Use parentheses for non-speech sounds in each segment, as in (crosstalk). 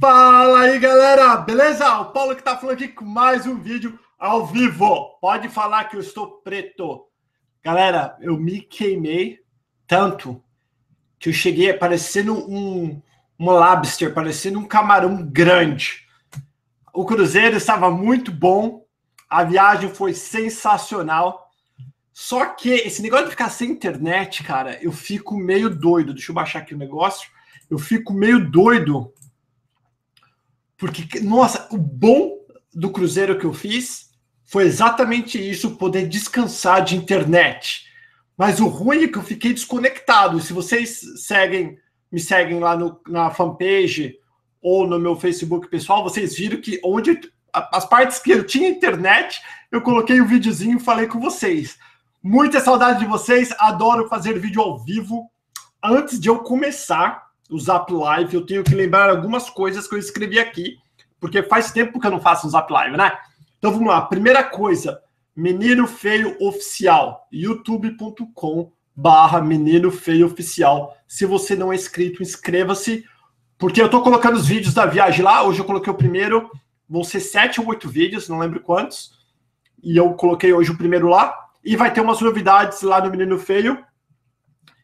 Fala aí, galera! Beleza? O Paulo que tá falando aqui com mais um vídeo ao vivo. Pode falar que eu estou preto. Galera, eu me queimei tanto que eu cheguei parecendo um, um lobster, parecendo um camarão grande. O cruzeiro estava muito bom, a viagem foi sensacional. Só que esse negócio de ficar sem internet, cara, eu fico meio doido. Deixa eu baixar aqui o negócio. Eu fico meio doido porque, nossa, o bom do cruzeiro que eu fiz foi exatamente isso, poder descansar de internet. Mas o ruim é que eu fiquei desconectado. Se vocês seguem, me seguem lá no, na fanpage ou no meu Facebook pessoal, vocês viram que onde as partes que eu tinha internet, eu coloquei o um videozinho e falei com vocês. Muita saudade de vocês, adoro fazer vídeo ao vivo. Antes de eu começar, o Zap Live, eu tenho que lembrar algumas coisas que eu escrevi aqui, porque faz tempo que eu não faço um Zap Live, né? Então vamos lá. Primeira coisa, Menino Feio Oficial, youtube.com barra Menino Feio Oficial. Se você não é inscrito, inscreva-se, porque eu tô colocando os vídeos da viagem lá. Hoje eu coloquei o primeiro, vão ser sete ou oito vídeos, não lembro quantos. E eu coloquei hoje o primeiro lá. E vai ter umas novidades lá no Menino Feio.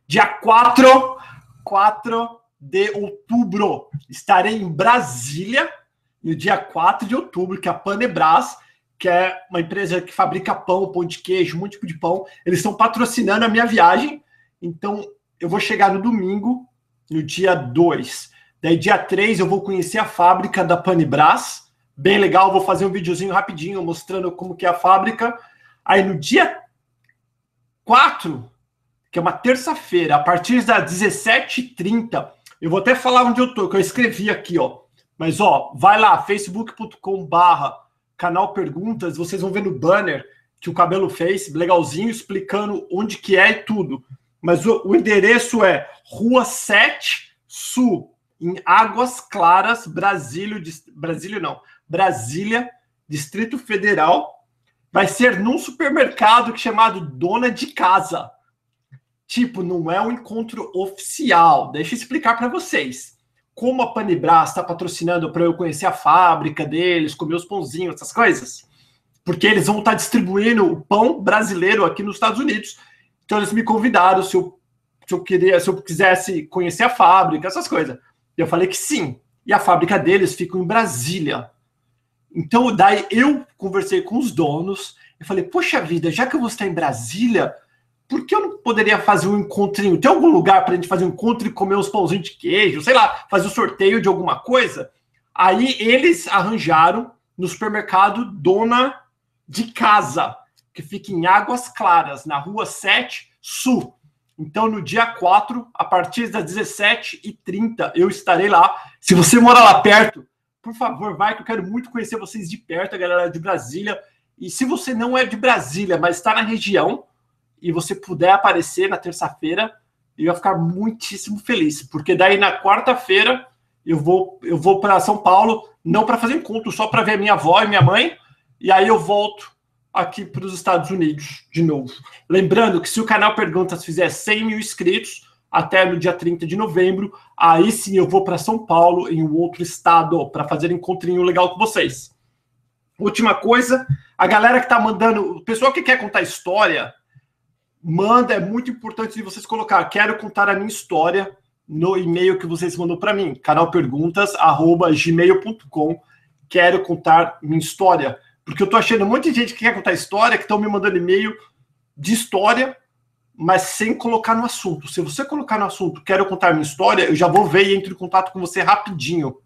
Dia 4, 4 de outubro. Estarei em Brasília no dia 4 de outubro, que é a Panebras, que é uma empresa que fabrica pão, pão de queijo, um tipo de pão. Eles estão patrocinando a minha viagem. Então, eu vou chegar no domingo, no dia 2. Daí, dia 3, eu vou conhecer a fábrica da Panebras. Bem legal, vou fazer um videozinho rapidinho mostrando como que é a fábrica. Aí, no dia 4, que é uma terça-feira, a partir das 17h30, eu vou até falar onde eu tô, que eu escrevi aqui, ó. Mas, ó, vai lá, facebook.com barra canal Perguntas, vocês vão ver no banner que o Cabelo fez, legalzinho, explicando onde que é e tudo. Mas o, o endereço é Rua 7 Sul, em Águas Claras, Brasília, Brasília não, Brasília, Distrito Federal. Vai ser num supermercado chamado Dona de Casa. Tipo, não é um encontro oficial. Deixa eu explicar para vocês. Como a Panibras está patrocinando para eu conhecer a fábrica deles, comer os pãozinhos, essas coisas. Porque eles vão estar tá distribuindo o pão brasileiro aqui nos Estados Unidos. Então eles me convidaram se eu, se eu queria, se eu quisesse conhecer a fábrica, essas coisas. Eu falei que sim. E a fábrica deles fica em Brasília. Então, daí eu conversei com os donos. e falei, poxa vida, já que eu vou estar em Brasília, por que eu não poderia fazer um encontrinho? Tem algum lugar para a gente fazer um encontro e comer uns pãozinhos de queijo? Sei lá, fazer um sorteio de alguma coisa? Aí eles arranjaram no supermercado Dona de Casa, que fica em Águas Claras, na rua 7 Sul. Então, no dia 4, a partir das 17h30, eu estarei lá. Se você mora lá perto, por favor, vai, que eu quero muito conhecer vocês de perto, a galera de Brasília. E se você não é de Brasília, mas está na região, e você puder aparecer na terça-feira, eu ia ficar muitíssimo feliz, porque daí na quarta-feira eu vou eu vou para São Paulo, não para fazer encontro, só para ver minha avó e minha mãe, e aí eu volto aqui para os Estados Unidos de novo. Lembrando que se o canal Perguntas fizer 100 mil inscritos até no dia 30 de novembro, aí sim eu vou para São Paulo, em um outro estado, para fazer encontrinho legal com vocês. Última coisa, a galera que está mandando, o pessoal que quer contar história, manda, é muito importante vocês colocar, quero contar a minha história no e-mail que vocês mandou para mim, canalperguntas@gmail.com. Quero contar minha história, porque eu tô achando um monte de gente que quer contar história, que estão me mandando e-mail de história, mas sem colocar no assunto. Se você colocar no assunto, quero contar minha história, eu já vou ver e entro em contato com você rapidinho.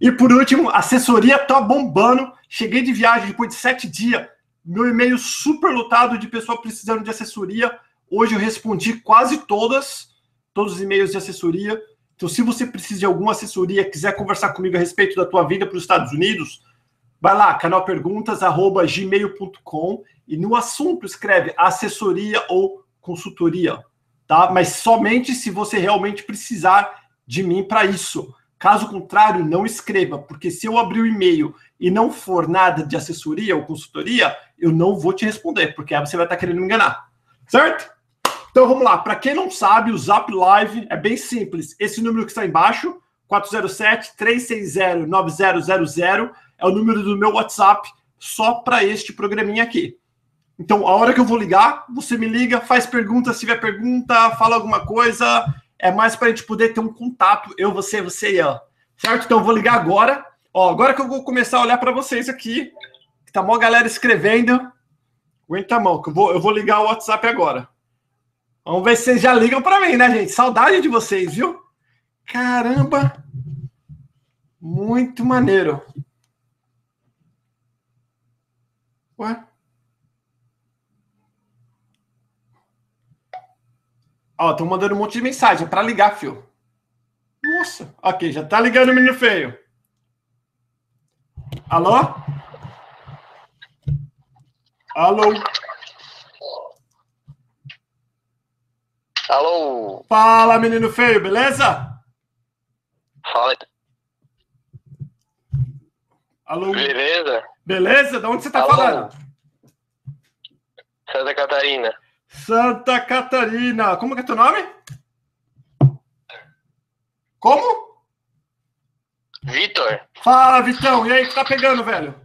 E por último, assessoria tá bombando. Cheguei de viagem depois de sete dias meu e-mail super lotado de pessoa precisando de assessoria. Hoje eu respondi quase todas, todos os e-mails de assessoria. Então, se você precisa de alguma assessoria, quiser conversar comigo a respeito da tua vida para os Estados Unidos, vai lá, canalperguntas@gmail.com e no assunto escreve assessoria ou consultoria, tá? Mas somente se você realmente precisar de mim para isso. Caso contrário, não escreva, porque se eu abrir o e-mail e não for nada de assessoria ou consultoria, eu não vou te responder, porque aí você vai estar querendo me enganar. Certo? Então vamos lá. Para quem não sabe, o Zap Live é bem simples. Esse número que está embaixo, 407-360-9000 é o número do meu WhatsApp só para este programinha aqui. Então, a hora que eu vou ligar, você me liga, faz pergunta, se tiver pergunta, fala alguma coisa. É mais para a gente poder ter um contato, eu, você, você e ela. Certo? Então, eu vou ligar agora. Ó, agora que eu vou começar a olhar para vocês aqui, tá uma galera escrevendo. Aguenta a mão, que eu vou, eu vou ligar o WhatsApp agora. Vamos ver se vocês já ligam para mim, né, gente? Saudade de vocês, viu? Caramba! Muito maneiro. Ué? Ó, estão mandando um monte de mensagem para ligar, fio. Nossa, ok, já tá ligando, menino feio. Alô? Alô? Alô? Fala, menino feio, beleza? Fala. Alô? Beleza? Beleza? De onde você tá Alô? falando? Santa Catarina. Santa Catarina. Como que é teu nome? Como? Vitor? Fala, Vitão. E aí, que tá pegando, velho?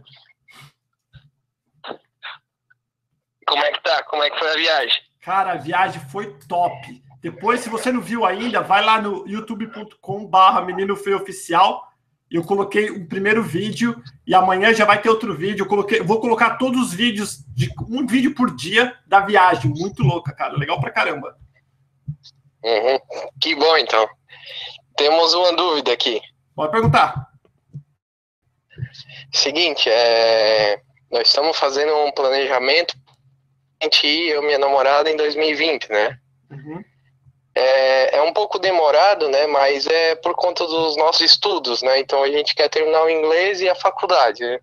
Como é que tá? Como é que foi a viagem? Cara, a viagem foi top. Depois, se você não viu ainda, vai lá no youtube.com barra Menino Feio Oficial. Eu coloquei o primeiro vídeo e amanhã já vai ter outro vídeo. Eu coloquei, vou colocar todos os vídeos, de um vídeo por dia da viagem. Muito louca, cara. Legal pra caramba. Uhum. Que bom, então. Temos uma dúvida aqui. Pode perguntar. Seguinte, é... nós estamos fazendo um planejamento gente ir, eu e minha namorada, em 2020, né? Uhum. É, é um pouco demorado, né? Mas é por conta dos nossos estudos, né? Então a gente quer terminar o inglês e a faculdade, né?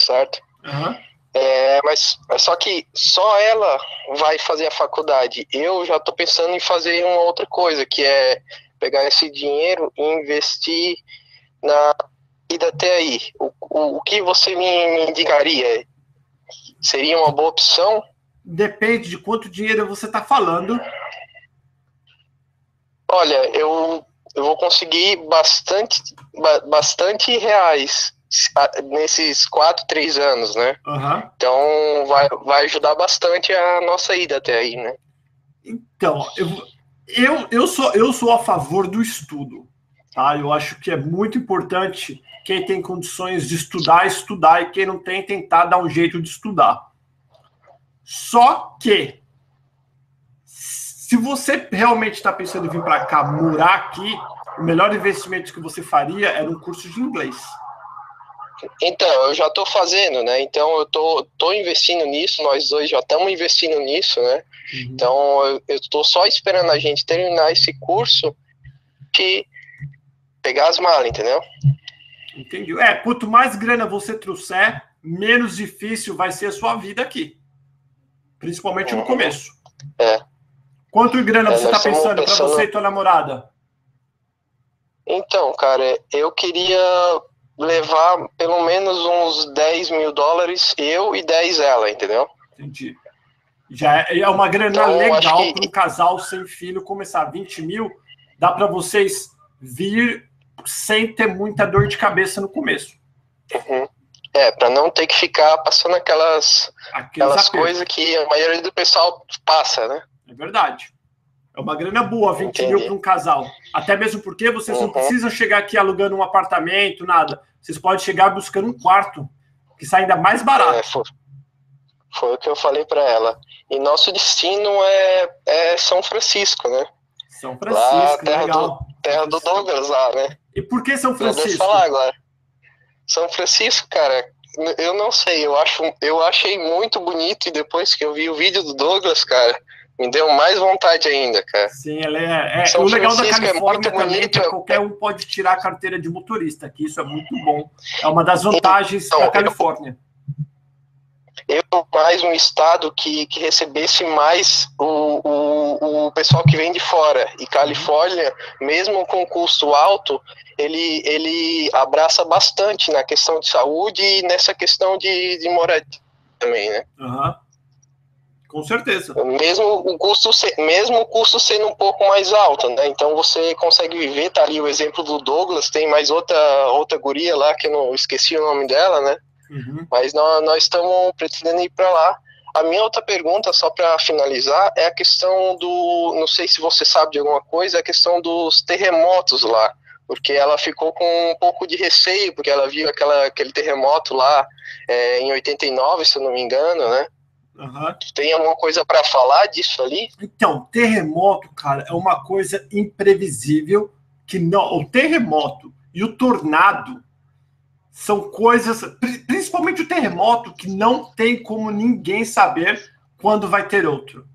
certo? Uhum. É, mas só que só ela vai fazer a faculdade. Eu já estou pensando em fazer uma outra coisa, que é pegar esse dinheiro e investir na vida até aí. O, o, o que você me, me indicaria? Seria uma boa opção? Depende de quanto dinheiro você está falando. Olha, eu, eu vou conseguir bastante, ba- bastante reais nesses quatro, três anos, né? Uhum. Então vai, vai ajudar bastante a nossa ida até aí, né? Então, eu, eu, eu, sou, eu sou a favor do estudo. Tá? Eu acho que é muito importante quem tem condições de estudar, estudar, e quem não tem, tentar dar um jeito de estudar. Só que, se você realmente está pensando em vir para cá, morar aqui, o melhor investimento que você faria era um curso de inglês. Então, eu já estou fazendo, né? Então eu tô, tô investindo nisso, nós dois já estamos investindo nisso, né? Então eu, tô só esperando a gente terminar esse curso de pegar as malas, entendeu? Entendi. É, quanto mais grana você trouxer, menos difícil vai ser a sua vida aqui. Principalmente no começo. É. Quanto em grana É, você nós tá estamos pensando para pensando- você e tua namorada? Então, cara, eu queria levar pelo menos uns 10 mil dólares, eu e 10 ela, entendeu? Entendi. Já é é uma grana Então, legal que- para um casal sem filho começar. 20 mil dá para vocês vir sem ter muita dor de cabeça no começo. Uhum. É, para não ter que ficar passando aquelas, Aqueles aquelas apertos. coisas que a maioria do pessoal passa, né? É verdade. É uma grana boa, 20 Entendi. mil para um casal. Até mesmo porque vocês não Uhum. precisam chegar aqui alugando um apartamento, nada. Vocês podem chegar buscando um quarto, que sai ainda mais barato. É, foi, foi o que eu falei para ela. E nosso destino é, é São Francisco, né? São Francisco, Lá, terra legal. Terra do Douglas lá, né? E por que São Eu devo Francisco? falar agora. São Francisco, cara, eu não sei, eu acho, eu achei muito bonito e depois que eu vi o vídeo do Douglas, cara, me deu mais vontade ainda, cara. Sim, ela é. é- São o legal da Francisco é Califórnia muito também é que é- qualquer um pode tirar a carteira de motorista, que isso é muito bom. É uma das vantagens Então, da Califórnia. Eu mais um estado que, que recebesse mais o, o, o pessoal que vem de fora. E Califórnia, mesmo com custo alto, ele, ele abraça bastante na questão de saúde e nessa questão de, de moradia também, né? Aham. Com certeza. Mesmo o custo, mesmo o custo sendo um pouco mais alto, né? Então você consegue viver, tá ali o exemplo do Douglas, tem mais outra, outra guria lá, que eu não esqueci o nome dela, né? Uhum. Mas nós, nós estamos pretendendo ir para lá. A minha outra pergunta, só para finalizar, é a questão do. Não sei se você sabe de alguma coisa, é a questão dos terremotos lá. Porque ela ficou com um pouco de receio, porque ela viu aquela, aquele terremoto lá é, em 89, se eu não me engano, né? Uhum. Tem alguma coisa para falar disso ali? Então, terremoto, cara, é uma coisa imprevisível que não. O terremoto e o tornado são coisas, principalmente o terremoto, que não tem como ninguém saber quando vai ter outro.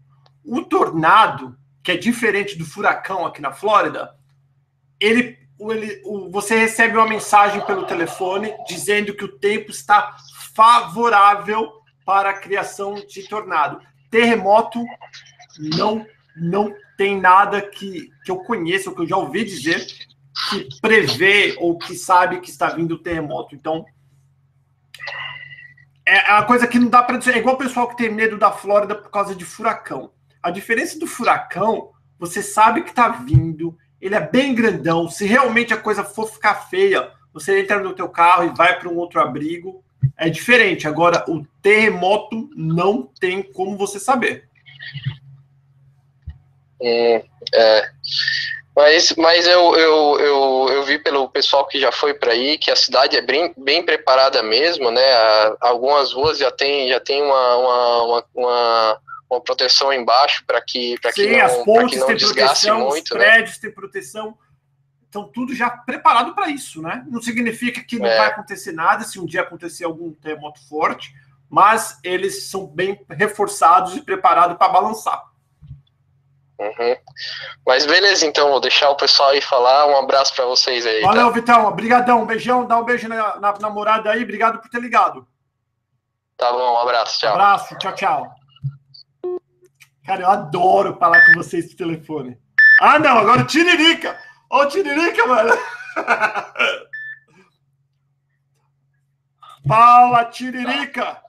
O tornado, que é diferente do furacão aqui na Flórida, ele, ele, você recebe uma mensagem pelo telefone dizendo que o tempo está favorável para a criação de tornado. Terremoto não não tem nada que, que eu conheça, ou que eu já ouvi dizer, que prevê ou que sabe que está vindo o terremoto. Então, é uma coisa que não dá para dizer. É igual o pessoal que tem medo da Flórida por causa de furacão. A diferença do furacão, você sabe que está vindo, ele é bem grandão. Se realmente a coisa for ficar feia, você entra no teu carro e vai para um outro abrigo é diferente. Agora, o terremoto não tem como você saber. Hum, é. Mas, mas eu, eu, eu, eu vi pelo pessoal que já foi para aí que a cidade é bem, bem preparada mesmo, né? Algumas ruas já tem, já tem uma, uma, uma, uma proteção embaixo para que, para que não, as pontes que não desgaste proteção, muito. Os né? prédios né? têm proteção estão tudo já preparado para isso, né? Não significa que não é. vai acontecer nada se um dia acontecer algum terremoto forte, mas eles são bem reforçados e preparados para balançar. Uhum. Mas beleza, então, vou deixar o pessoal aí falar. Um abraço para vocês aí. Valeu, tá? Vitão. Obrigadão. Beijão. Dá um beijo na, na namorada aí. Obrigado por ter ligado. Tá bom, um abraço. Tchau. Um abraço. Tchau, tchau. Cara, eu adoro falar com vocês no telefone. Ah, não. Agora Tiririca. Ô, Tiririca, mano! (laughs) Fala, Tiririca!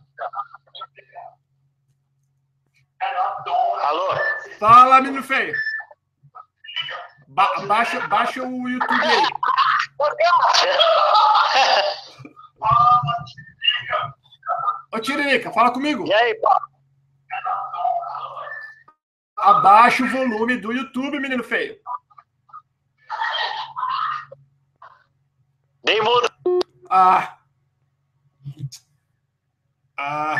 Alô? Fala, menino feio! Ba baixa, baixa o YouTube aí. Ô, Tiririca, fala comigo. E aí, pá? Abaixa o volume do YouTube, menino feio. Demorou. Ah. Ah.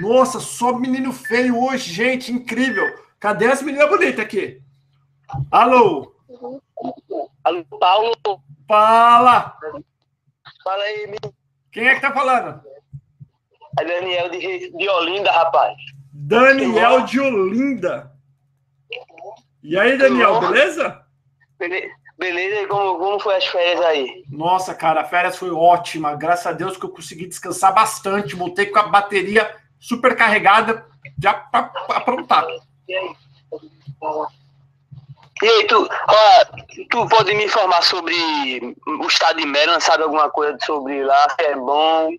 Nossa, só menino feio hoje, gente, incrível. Cadê as meninas bonitas aqui? Alô? Alô, Paulo? Fala! Fala aí, menino. Quem é que tá falando? É Daniel de, de Olinda, rapaz. Daniel de Olinda. E aí, Daniel, beleza? Beleza. E como, como foi as férias aí? Nossa, cara, a férias foi ótima. Graças a Deus que eu consegui descansar bastante. Voltei com a bateria super carregada, já pra aprontar. E aí? Tu, ó, tu pode me informar sobre o estado de Maryland, sabe alguma coisa sobre lá, se é bom?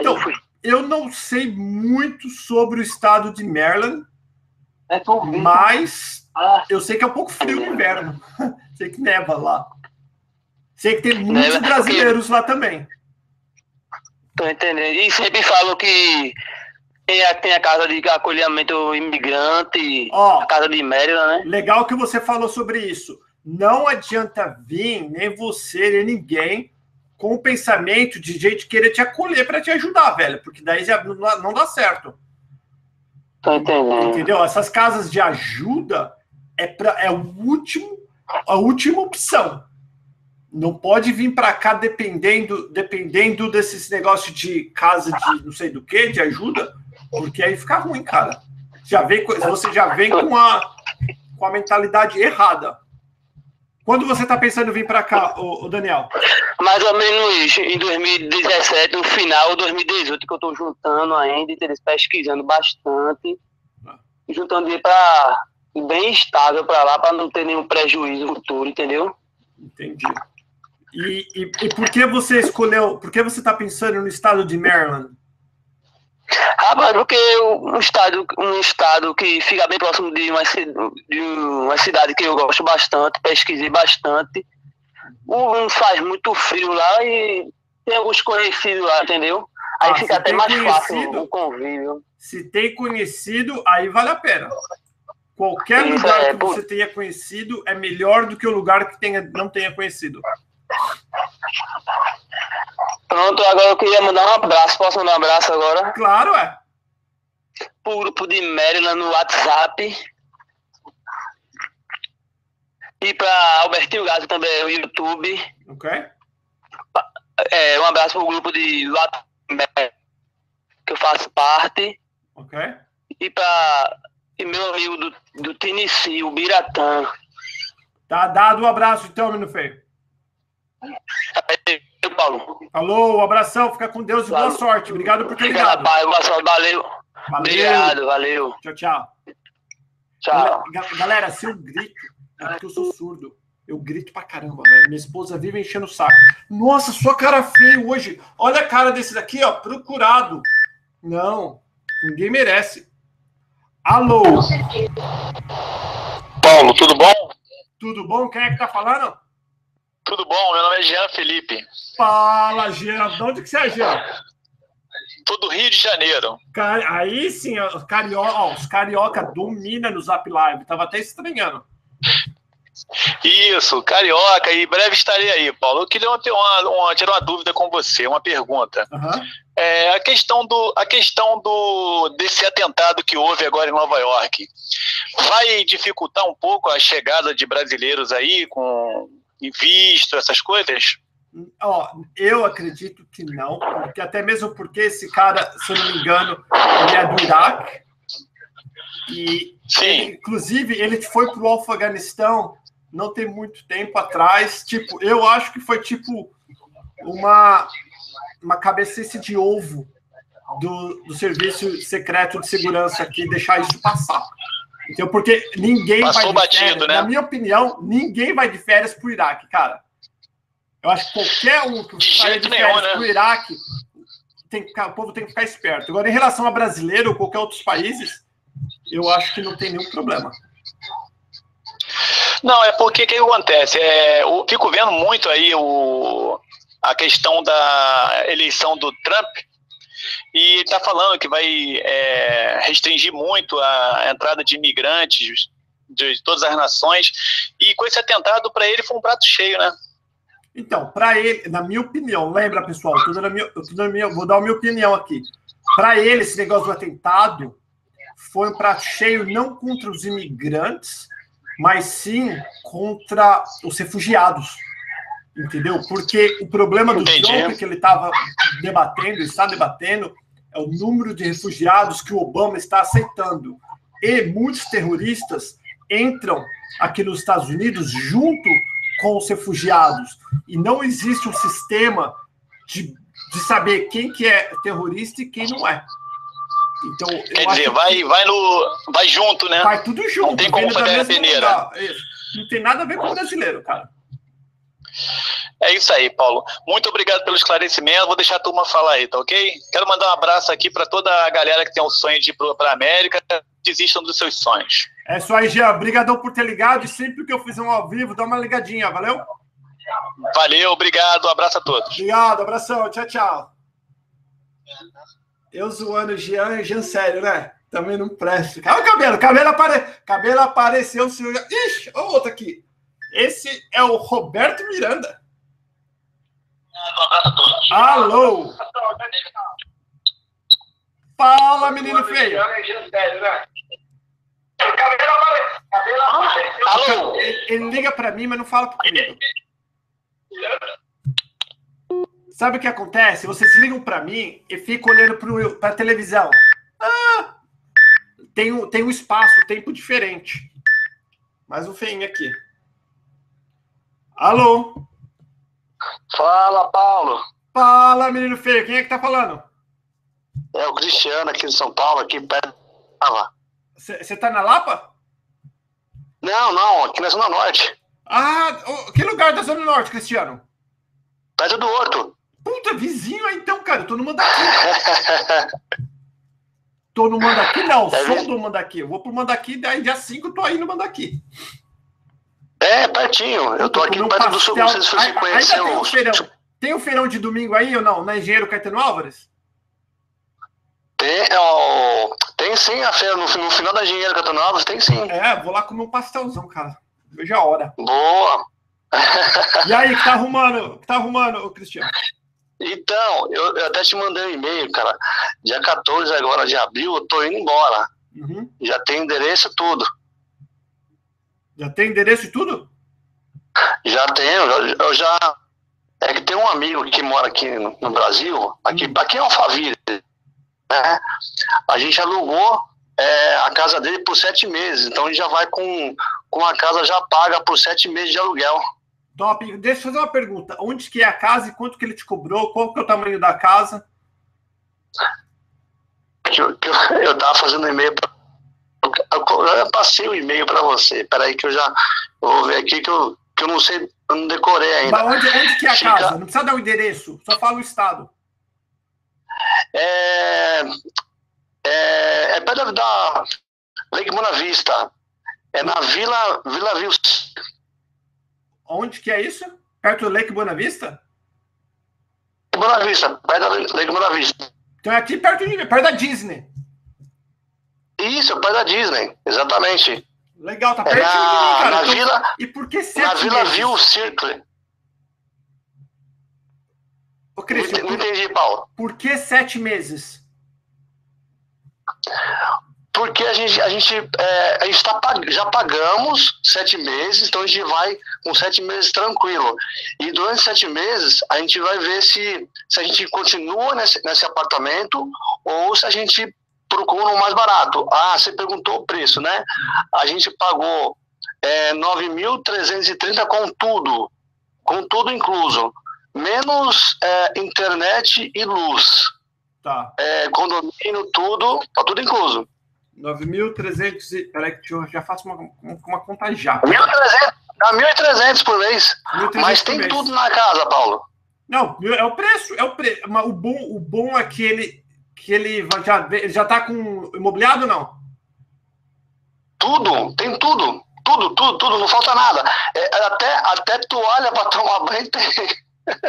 então, eu, eu, não sei muito sobre o estado de Maryland, é mas ah. eu sei que é um pouco frio no inverno. (laughs) Sei que neva lá. Sei que tem muitos neva, brasileiros porque... lá também. Tô entendendo. E sempre falam que tem a, casa de acolhimento imigrante, Ó, a casa de Mérida, né? Legal que você falou sobre isso. Não adianta vir, nem você, nem ninguém, com o pensamento de gente querer te acolher para te ajudar, velho, porque daí já não, não dá certo. Tô entendendo. Entendeu? Essas casas de ajuda é, pra, é o último a última opção. Não pode vir para cá dependendo dependendo desses negócios de casa de não sei do que, de ajuda, porque aí fica ruim, cara. Já vem, você já vem com a, com a mentalidade errada. Quando você está pensando em vir para cá, o, Daniel? Mais ou menos em 2017, no final de 2018, que eu estou juntando ainda, pesquisando bastante, ah. juntando para bem estável para lá, para não ter nenhum prejuízo futuro, entendeu? Entendi. E, e, e por que você escolheu, por que você está pensando no estado de Maryland? Rapaz, porque um estado, um estado que fica bem próximo de uma, de uma cidade que eu gosto bastante, pesquisei bastante. Um faz muito frio lá e tem alguns conhecidos lá, entendeu? Aí ah, fica até mais fácil o convívio. Se tem conhecido, aí vale a pena. Qualquer Isso lugar é, que você tenha conhecido é melhor do que o lugar que tenha, não tenha conhecido. Pronto, agora eu queria mandar um abraço. Posso mandar um abraço agora? Claro, é. Pro grupo de Maryland no WhatsApp. E para Albertinho Gato também no YouTube. Ok. É, um abraço pro grupo de que eu faço parte. Ok. E para e meu amigo do, do Tennessee, o Biratã. Tá dado um abraço então, menino feio. Paulo. Alô, um abração, fica com Deus e boa sorte. Obrigado por ter ligado. Valeu. valeu. Obrigado, valeu. Tchau, tchau. Tchau. Galera, se eu grito, é porque eu sou surdo. Eu grito pra caramba, velho. Minha esposa vive enchendo o saco. Nossa, sua cara feia hoje. Olha a cara desse daqui, ó. Procurado. Não, ninguém merece. Alô? Paulo, tudo bom? Tudo bom? Quem é que tá falando? Tudo bom, meu nome é Jean Felipe. Fala, Jean. De onde que você é, Jean? Todo Rio de Janeiro. Aí sim, os carioca, os carioca dominam no Zap Live. Tava até estranhando. Isso, carioca, e breve estarei aí, Paulo. Eu queria uma, uma, uma tirar uma dúvida com você, uma pergunta. Uhum. É, a questão, do, a questão do, desse atentado que houve agora em Nova York vai dificultar um pouco a chegada de brasileiros aí com visto, essas coisas? Ó, eu acredito que não, porque até mesmo porque esse cara, se eu não me engano, ele é do Iraque. E ele, inclusive ele foi para o Afeganistão não tem muito tempo atrás. Tipo, eu acho que foi tipo uma, uma cabecice de ovo do, do serviço secreto de segurança aqui deixar isso passar. Então, porque ninguém Passou vai de batido, férias, né? na minha opinião, ninguém vai de férias para o Iraque, cara. Eu acho que qualquer um que saia de férias para o Iraque, tem que ficar, o povo tem que ficar esperto. Agora, em relação a brasileiro ou qualquer outros países, eu acho que não tem nenhum problema. Não, é porque o que acontece? É, eu fico vendo muito aí o, a questão da eleição do Trump e está falando que vai é, restringir muito a entrada de imigrantes de todas as nações e com esse atentado para ele foi um prato cheio, né? Então, para ele, na minha opinião, lembra pessoal, eu, tô minha, eu tô minha, vou dar a minha opinião aqui. Para ele, esse negócio do atentado foi um prato cheio não contra os imigrantes, mas sim contra os refugiados. Entendeu? Porque o problema do Entendi. Trump que ele estava debatendo, está debatendo, é o número de refugiados que o Obama está aceitando. E muitos terroristas entram aqui nos Estados Unidos junto com os refugiados. E não existe um sistema de, de saber quem que é terrorista e quem não é. Então, Quer dizer, vai, que... vai, no, vai junto, né? Vai tudo junto. Não tem como fazer a peneira. Não tem nada a ver com o brasileiro, cara. É isso aí, Paulo. Muito obrigado pelo esclarecimento. Vou deixar a turma falar aí, tá ok? Quero mandar um abraço aqui para toda a galera que tem o sonho de ir para a América. Desistam dos seus sonhos. É isso aí, Jean. Obrigadão por ter ligado. E sempre que eu fizer um ao vivo, dá uma ligadinha, valeu? Valeu, obrigado. Um abraço a todos. Obrigado, abração. Tchau, tchau. Eu zoando o Jean e Jean sério, né? Também não presta. Olha o cabelo, cabelo, apare... cabelo apareceu. Senhor... Ixi, olha o outro aqui. Esse é o Roberto Miranda. Alô? Fala, menino feio. Alô? Ele, ele liga para mim, mas não fala comigo. Sabe o que acontece? Vocês ligam para mim e ficam olhando para a televisão. Ah, tem, um, tem um espaço, um tempo diferente. Mais um feinho aqui. Alô? Fala, Paulo. Fala, menino feio. Quem é que tá falando? É o Cristiano aqui de São Paulo, aqui perto da Você tá na Lapa? Não, não, aqui na Zona Norte. Ah, que lugar da Zona Norte, Cristiano? Perto do Horto. Puta, vizinho aí então, cara. Eu tô numa daqui. (laughs) Tô no Mandaqui, não, é sou do Mandaqui. Eu vou pro Mandaqui, daí dia 5 eu tô aí no Mandaqui. É, pertinho. Eu tô aqui perto pastel. do sul, não sei se você conhece tem o feirão. Tem o feirão de domingo aí ou não? Na Engenheiro Caetano Álvares? Tem, ó, tem sim a feira no, no final da Engenheiro Caetano Álvares, tem sim. É, vou lá comer um pastelzão, cara. Veja a hora. Boa! (laughs) E aí, que tá arrumando? Que tá arrumando, Cristiano? Então, eu, eu, até te mandei um e-mail, cara. Dia 14 agora de abril, eu tô indo embora. Uhum. Já tem endereço tudo. Já tem endereço e tudo? Já tenho, eu, eu já. É que tem um amigo que mora aqui no, no Brasil, aqui, uhum. aqui é Alphaville, né? A gente alugou é, a casa dele por sete meses, então a gente já vai com, com a casa já paga por sete meses de aluguel. Top. Deixa eu fazer uma pergunta. Onde que é a casa e quanto que ele te cobrou? Qual que é o tamanho da casa? Eu, eu, (laughs) eu tava fazendo e-mail para eu passei o e-mail para você. Peraí que eu já vou ver aqui que eu, que eu não sei, eu não decorei ainda. Mas onde, onde que é a Chica... casa? Não precisa dar o endereço, só fala o estado. É, é, é perto da Lake Buena Vista. É na Vila, Vila Vils. Onde que é isso? Perto do Lake Buena Vista? Buena Vista, perto da Lake Buena Vista. Então é aqui perto, de, perto da Disney. Isso, perto da Disney, exatamente. Legal, tá perto é na, de mim, cara. Na vila, e por que sete Na Vila View Circle. Ô, Cristian, não, não entendi, Paulo. Por que sete meses? Porque a gente, a gente, é, a gente tá, já pagamos sete meses, então a gente vai com sete meses tranquilo. E durante sete meses a gente vai ver se, se a gente continua nesse, nesse apartamento ou se a gente procura um mais barato. Ah, você perguntou o preço, né? A gente pagou é, 9.330 com tudo, com tudo incluso, menos é, internet e luz. Tá. É, condomínio, tudo, tá tudo incluso. 9.300 e... Peraí que eu já faço uma, uma conta já. 1.300, dá 1.300 por mês. 1, mas tem mês. tudo na casa, Paulo. Não, é o preço, é o preço. O bom, o bom é que ele, que ele já já está com imobiliado não? Tudo, tem tudo, tudo, tudo, tudo, não falta nada. É, até até toalha para tomar banho tem. (laughs)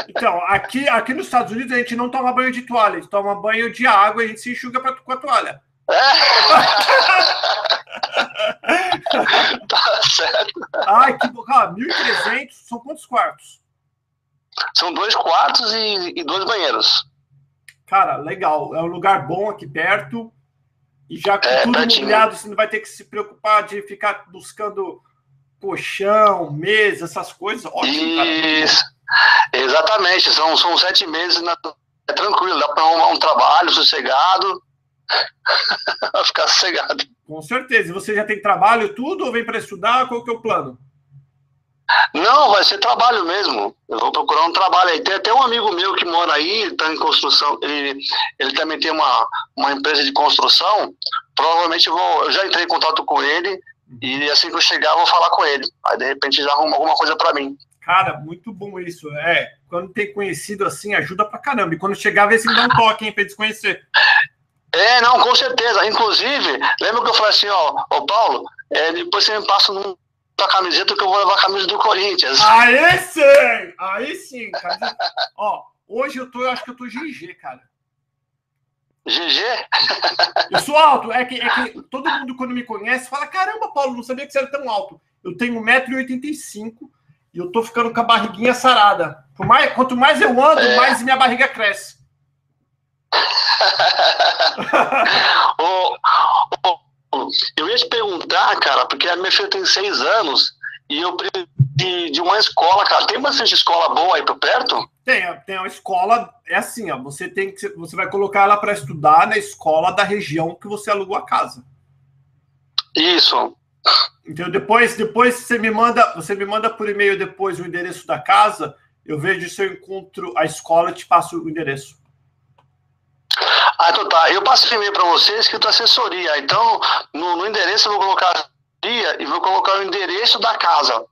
Então, aqui, aqui nos Estados Unidos a gente não toma banho de toalha, a gente toma banho de água e a gente se enxuga pra, com a toalha. É. (laughs) tá certo. Ai, que. Ah, 1.300 são quantos quartos? São dois quartos e, e dois banheiros. Cara, legal. É um lugar bom aqui perto. E já com é, tudo imobiliado, você não vai ter que se preocupar de ficar buscando colchão, mesa, essas coisas. Ótimo, Isso. Cara. Exatamente. São, são sete meses na... é tranquilo. Dá para arrumar um trabalho sossegado. (laughs) vai ficar sossegado. Com certeza. Você já tem trabalho, tudo, ou vem para estudar? Qual que é o plano? Não, vai ser trabalho mesmo. Eu vou procurar um trabalho aí. Tem até um amigo meu que mora aí, está em construção. Ele, ele também tem uma, uma empresa de construção. Provavelmente eu vou. Eu já entrei em contato com ele e assim que eu chegar, eu vou falar com ele. Aí de repente já arruma alguma coisa para mim. Cara, muito bom isso. É, quando tem conhecido assim, ajuda pra caramba. E quando chegar, vê se me dá um toque, hein, pra eles conhecer. É, não, com certeza. Inclusive, lembra que eu falei assim, ó, ô Paulo, é, depois você me passa num tua camiseta que eu vou levar a camisa do Corinthians. Aí sim! Aí sim, cara. (laughs) Ó, hoje eu tô, eu acho que eu tô GG, cara. GG? Eu sou alto. É que, é que todo mundo, quando me conhece, fala: caramba, Paulo, não sabia que você era tão alto. Eu tenho 1,85m e eu tô ficando com a barriguinha sarada. Por mais, quanto mais eu ando, é. mais minha barriga cresce. (laughs) ô, ô, eu ia te perguntar, a minha filha tem seis anos e eu preciso de, de uma escola, cara. Tem bastante escola boa aí por perto? Tem, tem uma escola, é assim, ó, você tem que, você vai colocar ela para estudar na escola da região que você alugou a casa. Isso. Então depois, depois você me manda, você me manda por e-mail depois o endereço da casa, eu vejo se eu encontro a escola e te passo o endereço. Ah, então tá. Eu passo o e-mail para você escrito assessoria. Então, no, no endereço eu vou colocar assessoria e vou colocar o endereço da casa.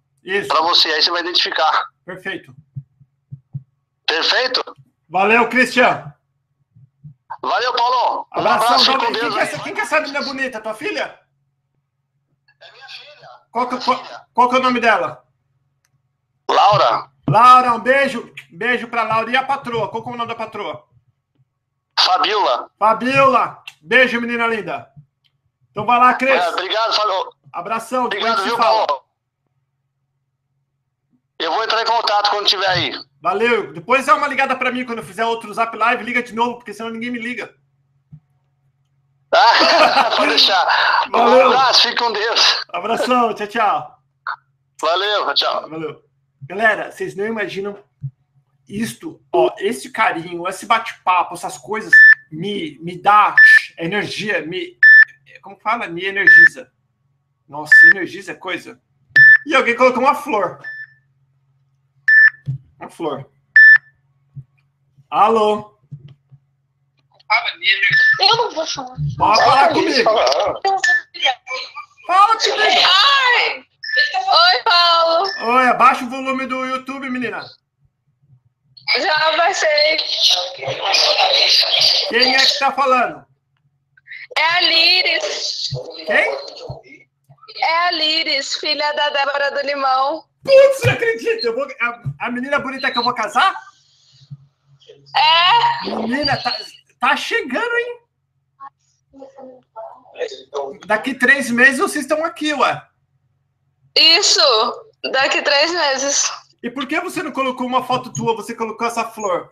Para você, aí você vai identificar. Perfeito. Perfeito? Valeu, Cristian. Valeu, Paulo. Um abraço, Dom- com quem, Deus que é quem que é essa menina bonita? Tua filha? É minha filha. Qual que, qual, qual que é o nome dela? Laura, Laura, um beijo. Beijo pra Laura. E a patroa? Qual que é o nome da patroa? Fabiola. Fabiola. Beijo, menina linda. Então vai lá, Cris. É, obrigado, Fabiola. Abração. Obrigado, viu, fala. Paulo? Eu vou entrar em contato quando tiver aí. Valeu. Depois dá uma ligada pra mim quando eu fizer outro Zap Live. Liga de novo, porque senão ninguém me liga. Ah, (laughs) pode deixar. Valeu. Um abraço, fique com Deus. Abração. Tchau, tchau. Valeu, tchau. Valeu. Galera, vocês não imaginam isto, ó, esse carinho, esse bate-papo, essas coisas me, me dá energia, me. Como fala? Me energiza. Nossa, energiza é coisa. E alguém colocou uma flor. Uma flor. Alô? Eu não vou falar. Pode falar comigo. Fala, Fala comigo. Ai! Oi, Paulo. Oi, abaixa o volume do YouTube, menina. Já baixei. Quem é que tá falando? É a Liris. Quem? É a Liris, filha da Débora do Limão. Putz, não acredito. Eu vou, a, a menina bonita que eu vou casar? É, Menina, tá, tá chegando, hein? Daqui três meses vocês estão aqui, ué. isso. Daqui três meses. E por que você não colocou uma foto tua? Você colocou essa flor?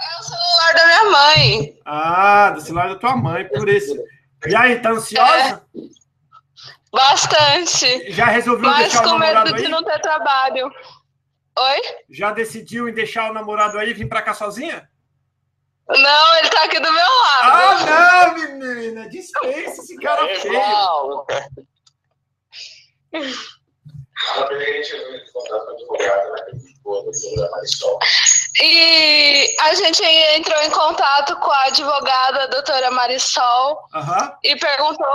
É o celular da minha mãe. Ah, do celular da tua mãe, por isso. E aí, tá ansiosa? Bastante. Já resolveu Mas deixar o com medo namorado de aí? não ter trabalho. Oi? Já decidiu em deixar o namorado aí e vir pra cá sozinha? Não, ele tá aqui do meu Ah, lado. não, menina! Dispensa esse cara (laughs) E a gente entrou em contato com a advogada a doutora Marisol e perguntou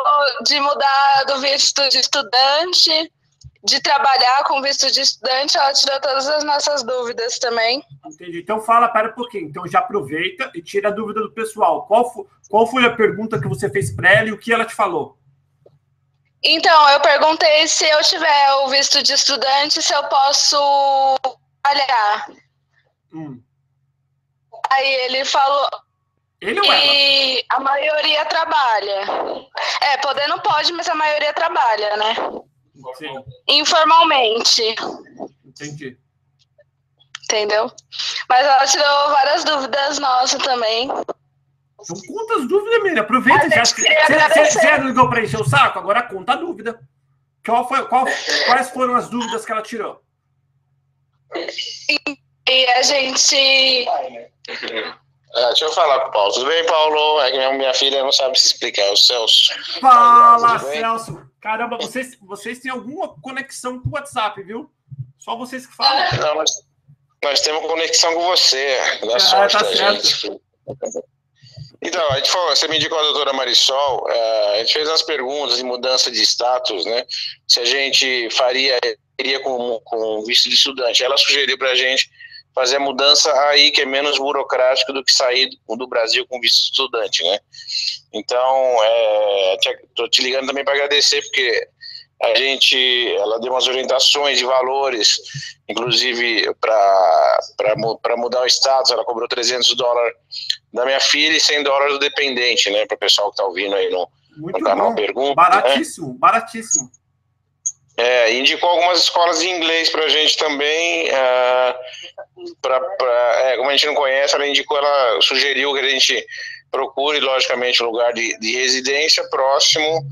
de mudar do visto de estudante, de trabalhar com visto de estudante. Ela tirou todas as nossas dúvidas também. Entendi. Então fala, pera um pouquinho. Então já aproveita e tira a dúvida do pessoal. Qual, qual foi a pergunta que você fez para ela e o que ela te falou? Então, eu perguntei se eu tiver o visto de estudante, se eu posso trabalhar. Hum. Aí ele falou Ele ou ela? que a maioria trabalha. É, poder não pode, mas a maioria trabalha, né? Sim, Informalmente, entendi. entendeu? Mas ela tirou várias dúvidas nossas também. Então conta as dúvidas, menina. Aproveita. Já, você, você não ligou para encher o saco? Agora conta a dúvida. Qual foi, qual, quais foram as dúvidas que ela tirou? E a gente. Ah, deixa eu falar com o Paulo. Tudo bem, Paulo? É que minha, filha não sabe se explicar, é o Celso. Fala? Celso. Caramba, vocês, vocês têm alguma conexão com o WhatsApp, viu? Só vocês que falam. Não, nós, nós temos conexão com você. Da Ah, sorte tá da certo. gente. Então, a gente falou, você me indicou a doutora Marisol, eh, a gente fez umas perguntas de mudança de status, né? Se a gente faria, iria com, com visto de estudante. Ela sugeriu para a gente fazer a mudança aí, que é menos burocrático do que sair do, Brasil com visto de estudante, né? Então, estou te ligando também para agradecer, porque a gente, ela deu umas orientações de valores, inclusive para mudar o status, ela cobrou 300 dólares da minha filha e 100 dólares do dependente, né? Para o pessoal que está ouvindo aí no, no canal bom. Pergunta. né? Baratíssimo, baratíssimo. É, indicou algumas escolas de inglês para a gente também. ah, pra, pra- é, como a gente não conhece, ela indicou, ela sugeriu que a gente procure, logicamente, um lugar de, de residência próximo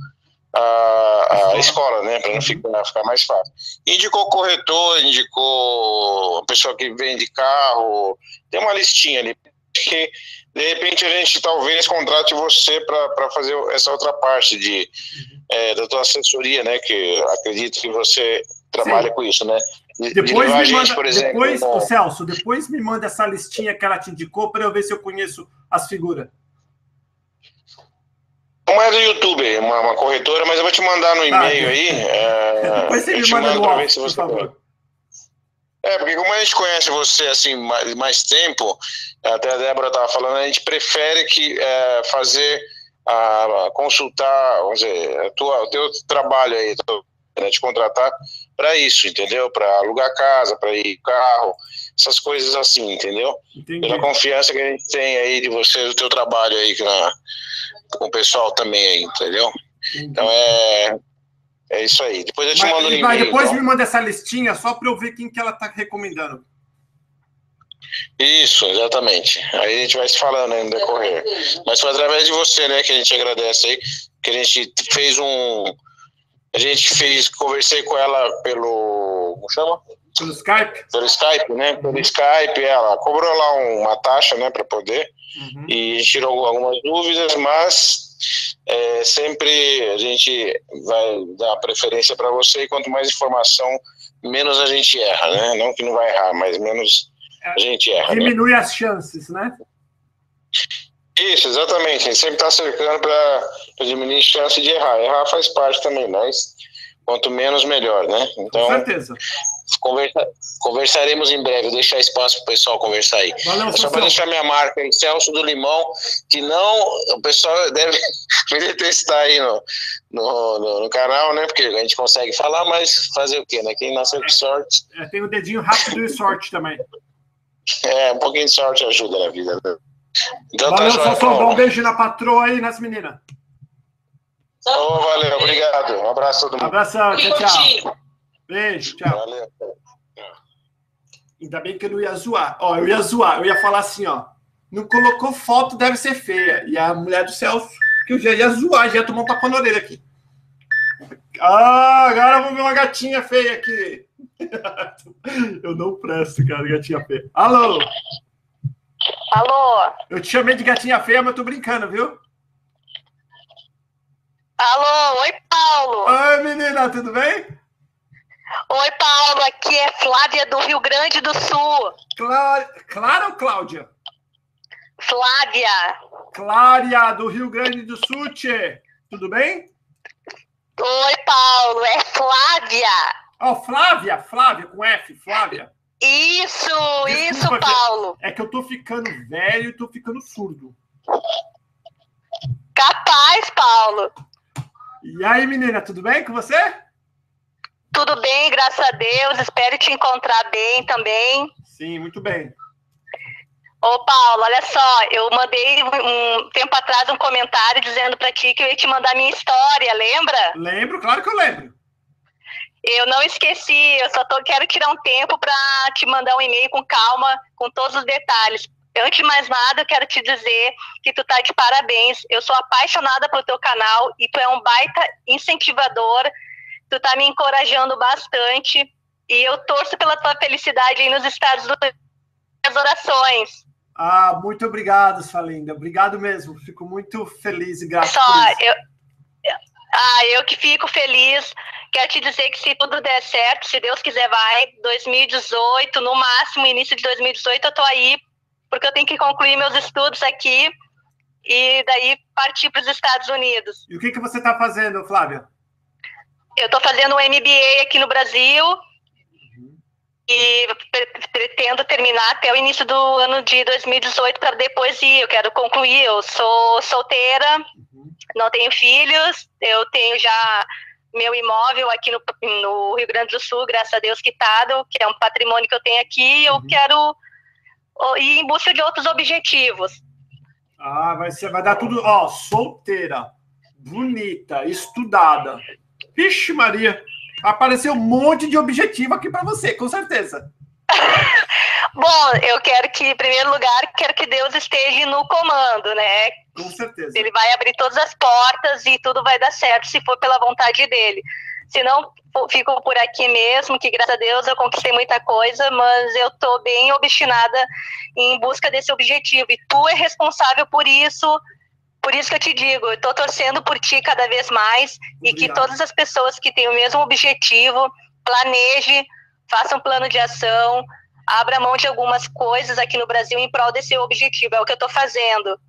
à, à escola, né? Para não ficar, ficar mais fácil. Indicou corretor, indicou pessoa que vende carro, tem uma listinha ali. Que, de repente a gente talvez contrate você para fazer essa outra parte de é, da tua assessoria, né? Que acredito que você trabalha com isso, né? De, de Depois a me gente, manda, por exemplo. depois, ô Celso, depois me manda essa listinha que ela te indicou para eu ver se eu conheço as figuras. Não é do YouTube, uma, uma corretora, mas eu vou te mandar no Tá, e-mail aí. é, depois você me manda no off, se por você favor. É, porque como a gente conhece você assim mais, mais tempo, até a Débora estava falando, a gente prefere que é, fazer a, a, consultar, vamos dizer, a tua, o teu trabalho aí, né, te contratar para isso, entendeu? Para alugar casa, para ir carro, essas coisas assim, entendeu? Entendi. Pela confiança que a gente tem aí de você, do teu trabalho aí na, com o pessoal também aí, entendeu? Então é é isso aí. Depois eu te mando um e-mail. Depois então. me manda essa listinha só para eu ver quem que ela está recomendando. Isso, exatamente. Aí a gente vai se falando aí no decorrer. Mas foi através de você, né, que a gente agradece aí, que a gente fez um. A gente fez, conversei com ela pelo. Como chama? Pelo Skype? Pelo Skype, né? Pelo uhum. ela cobrou lá uma taxa, né, para poder. Uhum. E tirou algumas dúvidas, mas é, sempre a gente vai dar preferência para você e quanto mais informação, menos a gente erra, né? Não que não vai errar, mas menos a gente erra. Né? Diminui né? as chances, né? Isso, exatamente. A gente sempre está cercando para diminuir a chance de errar. Errar faz parte também, mas quanto menos, melhor, né? Então, Com certeza. Conversa, conversaremos em breve, deixar espaço para o pessoal conversar aí. Valeu, é só para deixar minha marca aí, Celso do Limão, que não, o pessoal deve (laughs) me detestar aí no, no, no, no, canal, né? Porque a gente consegue falar, mas fazer o quê, né? Quem nasceu com sorte. É, tem o dedinho rápido e sorte também. (laughs) É, um pouquinho de sorte ajuda na vida, né? Então, tá Valeu, tá Sassão, um beijo na patroa aí, nas meninas. Oh, valeu, obrigado. Um abraço a todo mundo. Abração, tchau, tchau. Beijo, tchau. Valeu. Ainda bem que eu não ia zoar. Ó, eu ia zoar, eu ia falar assim, ó. Não colocou foto, deve ser feia. E a mulher do Celso, que eu já ia zoar, já ia tomar um tapa na orelha aqui. Ah, agora vamos ver uma gatinha feia aqui. (laughs) eu não presto, cara, gatinha feia. Alô? Alô? Eu te chamei de gatinha feia, mas eu tô brincando, viu? Alô, oi, Paulo. Oi, menina, tudo bem? Oi, Paulo, aqui é Flávia do Rio Grande do Sul. Clara, Clara ou Cláudia? Flávia. Clária, do Rio Grande do Sul, tchê. Tudo bem? Oi, Paulo, é Flávia. Oh, Flávia, Flávia, com F, Flávia. Isso, Desculpa, isso, Paulo. É que eu tô ficando velho e tô ficando surdo. Capaz, Paulo. E aí, menina, tudo bem com você? Tudo bem, graças a Deus. Espero te encontrar bem também. Sim, muito bem. Ô, Paulo, olha só, eu mandei um tempo atrás um comentário dizendo para ti que eu ia te mandar minha história, lembra? Lembro, claro que eu lembro. Eu não esqueci, eu só tô, quero tirar um tempo para te mandar um e-mail com calma, com todos os detalhes. Antes de mais nada, eu quero te dizer que tu tá de parabéns. Eu sou apaixonada pelo teu canal e tu é um baita incentivador tu tá me encorajando bastante e eu torço pela tua felicidade aí nos Estados Unidos. As orações. Ah, muito obrigado, Salinda. Obrigado mesmo. Fico muito feliz e grato. Só, eu, ah, eu que fico feliz. Quero te dizer que se tudo der certo, se Deus quiser, vai 2018, no máximo início de 2018, eu tô aí, porque eu tenho que concluir meus estudos aqui e daí partir para os Estados Unidos. E o que, que você está fazendo, Flávia? Eu estou fazendo um MBA aqui no Brasil e pretendo terminar até o início do ano de 2018 para depois ir. Eu quero concluir. Eu sou solteira, não tenho filhos, eu tenho já meu imóvel aqui no, no, Rio Grande do Sul, graças a Deus, quitado, que é um patrimônio que eu tenho aqui. Eu uhum. quero ir em busca de outros objetivos. Ah, vai, ser, vai dar tudo. Ó, solteira, bonita, estudada. Vixe, Maria, apareceu um monte de objetivo aqui para você, com certeza. (laughs) Bom, eu quero que, em primeiro lugar, quero que Deus esteja no comando, né? Com certeza. Ele vai abrir todas as portas e tudo vai dar certo se for pela vontade dele. Se não, fico por aqui mesmo, que graças a Deus eu conquistei muita coisa, mas eu tô bem obstinada em busca desse objetivo. E tu é responsável por isso, por isso que eu te digo, eu estou torcendo por ti cada vez mais Obrigado. e que todas as pessoas que têm o mesmo objetivo planeje, façam um plano de ação, abra mão de algumas coisas aqui no Brasil em prol desse objetivo. É o que eu estou fazendo.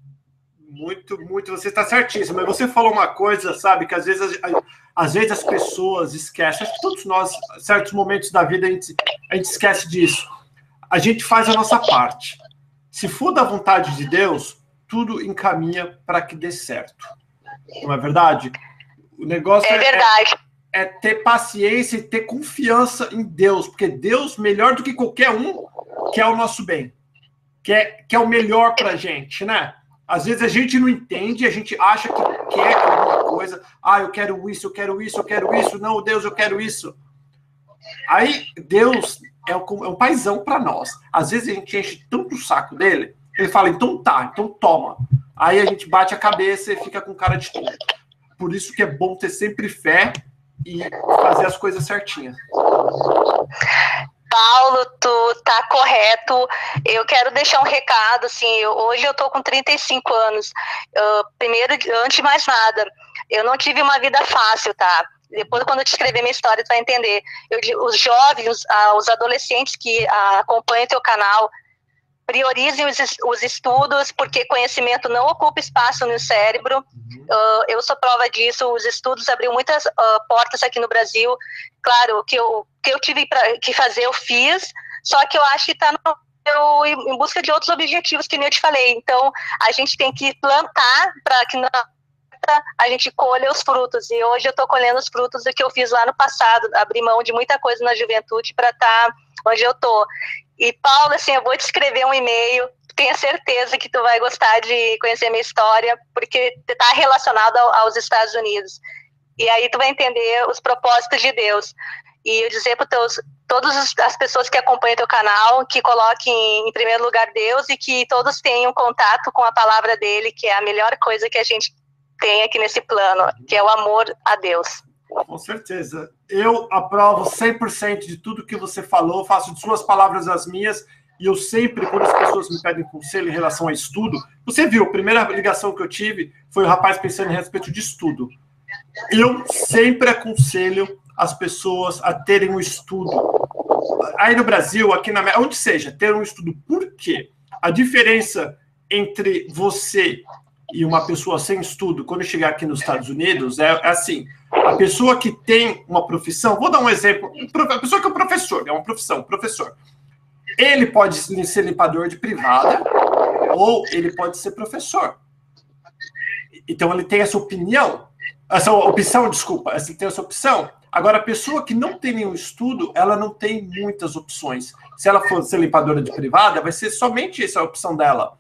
Muito, muito, você está certíssimo. Mas você falou uma coisa, sabe, que às vezes, às vezes as pessoas esquecem. Acho que todos nós, certos momentos da vida, a gente a gente esquece disso. A gente faz a nossa parte. Se for da vontade de Deus, tudo encaminha para que dê certo. Não é verdade? O negócio É é, verdade. é ter paciência e ter confiança em Deus, porque Deus, melhor do que qualquer um, quer o nosso bem, quer, quer o melhor para a gente, né? Às vezes a gente não entende, a gente acha que quer alguma coisa. Ah, eu quero isso, eu quero isso, eu quero isso. Não, Deus, eu quero isso. Aí Deus é um, é um paizão para nós. Às vezes a gente enche tanto o saco dele, ele fala, então tá, então toma. Aí a gente bate a cabeça e fica com cara de tonto. Por isso que é bom ter sempre fé e fazer as coisas certinhas. Paulo, tu tá correto. Eu quero deixar um recado, assim, eu- hoje eu tô com 35 anos. Ah, primeiro, antes de mais nada, eu não tive uma vida fácil, tá? Depois, quando eu te escrever minha história, tu vai entender. Eu os jovens, ah, os adolescentes que ah, acompanham teu canal, priorizem os, es- os estudos, porque conhecimento não ocupa espaço no cérebro. Ah, eu sou prova disso. Os estudos abriu muitas ah, portas aqui no Brasil. Claro, o que eu, que eu tive pra, que fazer, eu fiz, só que eu acho que está eu, em busca de outros objetivos, que nem eu te falei. Então, a gente tem que plantar para que na a gente colha os frutos. E hoje eu estou colhendo os frutos do que eu fiz lá no passado, abri mão de muita coisa na juventude para estar onde eu tô. E Paulo, assim, eu vou te escrever um e-mail. Tenha certeza que tu vai gostar de conhecer minha história, porque está relacionado ao- aos Estados Unidos. E aí tu vai entender os propósitos de Deus. E eu dizer para teus todas as pessoas que acompanham teu canal, que coloquem em primeiro lugar Deus e que todos tenham contato com a palavra dele, que é a melhor coisa que a gente tem aqui nesse plano, que é o amor a Deus. Com certeza. Eu aprovo 100% de tudo que você falou, faço de suas palavras as minhas, e eu sempre, quando as pessoas me pedem conselho em relação a estudo, você viu, a primeira ligação que eu tive foi o rapaz pensando em respeito de estudo. Eu sempre aconselho as pessoas a terem um estudo. Aí no Brasil, aqui na América, onde seja, ter um estudo. Por quê? A diferença entre você e uma pessoa sem estudo, quando chegar aqui nos Estados Unidos, é, é assim: a pessoa que tem uma profissão, vou dar um exemplo, a pessoa que é um professor, é uma profissão, professor. Ele pode ser limpador de privada ou ele pode ser professor. Então ele tem essa opinião, essa opção, desculpa, ele tem essa opção. Agora, a pessoa que não tem nenhum estudo, ela não tem muitas opções. Se ela for ser limpadora de privada, vai ser somente essa a opção dela.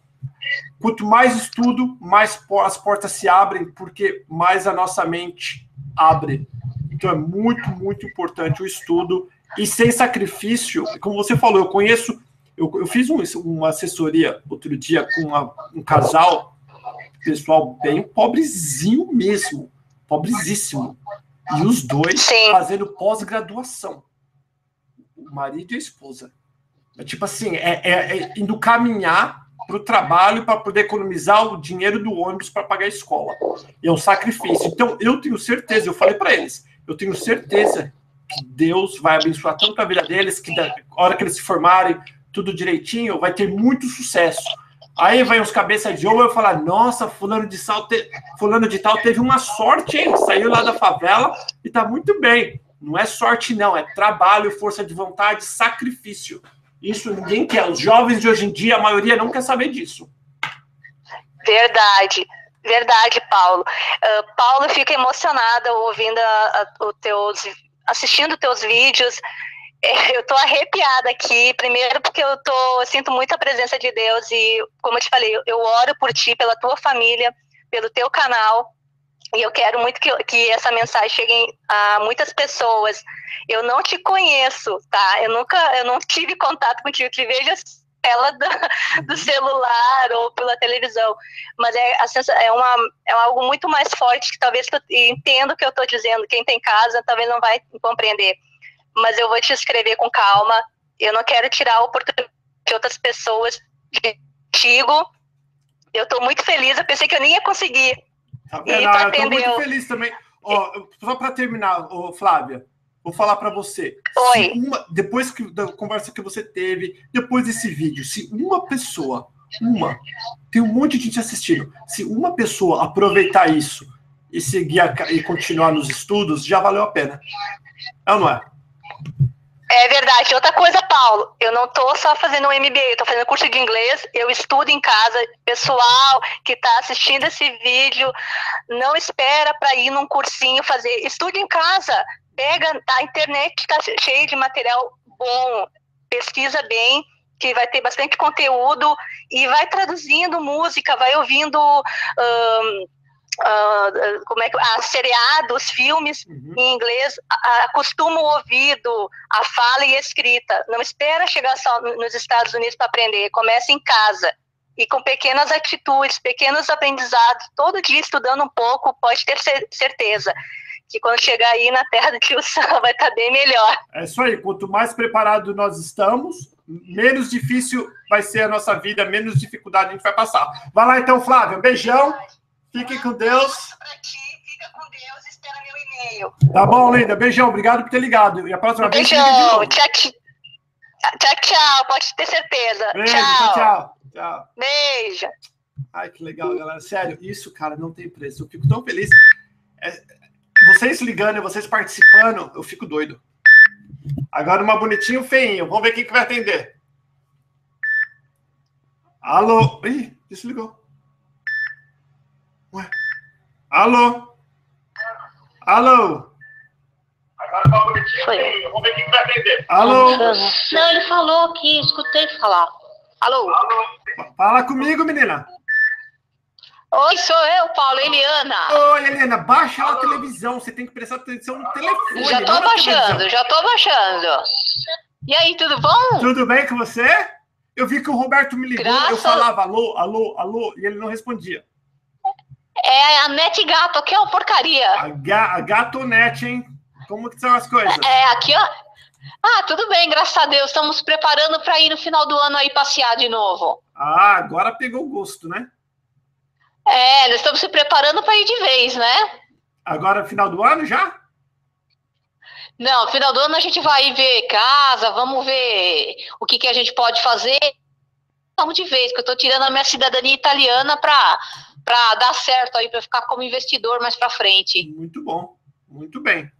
Quanto mais estudo, mais as portas se abrem, porque mais a nossa mente abre. Então é muito, muito importante o estudo. E sem sacrifício, como você falou, eu conheço, eu, eu fiz um, uma assessoria outro dia com uma, um casal, pessoal bem pobrezinho mesmo, pobrezíssimo. E os dois Sim. fazendo pós-graduação. O marido e a esposa. É tipo assim, é, é, é indo caminhar para o trabalho para poder economizar o dinheiro do ônibus para pagar a escola. E é um sacrifício. Então, eu tenho certeza, eu falei para eles, eu tenho certeza que Deus vai abençoar tanto a vida deles, que da hora que eles se formarem, tudo direitinho, vai ter muito sucesso. Aí vai uns cabeças de ouro eu falar, nossa, fulano de, sal te... fulano de tal teve uma sorte, hein? Saiu lá da favela e tá muito bem. Não é sorte, não, é trabalho, força de vontade, sacrifício. Isso ninguém quer. Os jovens de hoje em dia, a maioria não quer saber disso. Verdade, verdade, Paulo. Uh, Paulo fica emocionada ouvindo a, a, o teus, assistindo teus vídeos. Eu tô arrepiada aqui, primeiro porque eu tô, eu sinto muito a presença de Deus e, como eu te falei, eu oro por ti, pela tua família, pelo teu canal. E eu quero muito que, que essa mensagem chegue a muitas pessoas. Eu não te conheço, tá? Eu nunca, eu não tive contato contigo, te vejo tela do, do, celular ou pela televisão, mas é, é, uma, é algo muito mais forte que talvez tu entenda o que eu estou dizendo. Quem tem casa talvez não vai compreender, mas eu vou te escrever com calma. Eu não quero tirar a oportunidade de outras pessoas contigo. Eu estou muito feliz. Eu pensei que eu nem ia conseguir. Tá vendo? Ah, eu estou muito feliz também. Ó, só para terminar, ô, Flávia, vou falar para você. Oi. Uma, depois que, da conversa que você teve, depois desse vídeo, se uma pessoa, uma, tem um monte de gente assistindo, se uma pessoa aproveitar isso e seguir a, e continuar nos estudos, já valeu a pena. É ou não é? É verdade. Outra coisa, Paulo, eu não estou só fazendo um MBA, eu estou fazendo curso de inglês, eu estudo em casa. Pessoal que está assistindo esse vídeo, não espera para ir num cursinho fazer. Estude em casa. Pega, a internet está cheia de material bom, pesquisa bem, que vai ter bastante conteúdo e vai traduzindo música, vai ouvindo. Um, uh, como é que a seriados, filmes uhum. em inglês, acostuma o ouvido, a fala e a escrita. Não espera chegar só nos Estados Unidos para aprender, começa em casa. E com pequenas atitudes, pequenos aprendizados, todo dia estudando um pouco, pode ter certeza que quando chegar aí na terra do tio Sam (laughs) vai estar tá bem melhor. É isso aí, quanto mais preparado nós estamos, menos difícil vai ser a nossa vida, menos dificuldade a gente vai passar. Vai lá então, Flávio, um beijão. Fique com Deus. Fica com Deus, espera meu e-mail. Tá bom, linda. Beijão, obrigado por ter ligado. E a próxima vez. Beijão, tchau, tchau, tchau, pode ter certeza. Beijo, tchau. tchau, tchau. Beijo. Ai, que legal, galera. Sério, isso, cara, não tem preço. Eu fico tão feliz. É, vocês ligando e vocês participando, eu fico doido. Agora uma bonitinha feinho. Vamos ver quem que vai atender. Alô? Ih, desligou. Ué? Alô? Alô? Agora tá bonitinho. Foi. Vamos ver quem vai atender. Alô? Não, ele falou aqui, escutei falar. Alô? Alô? Fala comigo, menina. Oi, sou eu, Paulo, Eliana. Oi, Eliana, baixa a televisão. Você tem que prestar atenção no telefone. Já tô baixando, já tô baixando. E aí, tudo bom? Tudo bem com você? Eu vi que o Roberto me ligou, Graças... eu falava alô, alô, alô, e ele não respondia. É a Net Gato, aqui é uma porcaria. A, ga, a Gatonete, hein? Como que são as coisas? É, aqui, ó. Ah, tudo bem, graças a Deus. Estamos preparando para ir no final do ano aí passear de novo. Ah, agora pegou o gosto, né? É, nós estamos se preparando para ir de vez, né? Agora, final do ano já? Não, final do ano a gente vai ver casa, vamos ver o que, que a gente pode fazer. Vamos de vez, porque eu estou tirando a minha cidadania italiana para para dar certo aí, para ficar como investidor mais para frente. Muito bom, muito bem.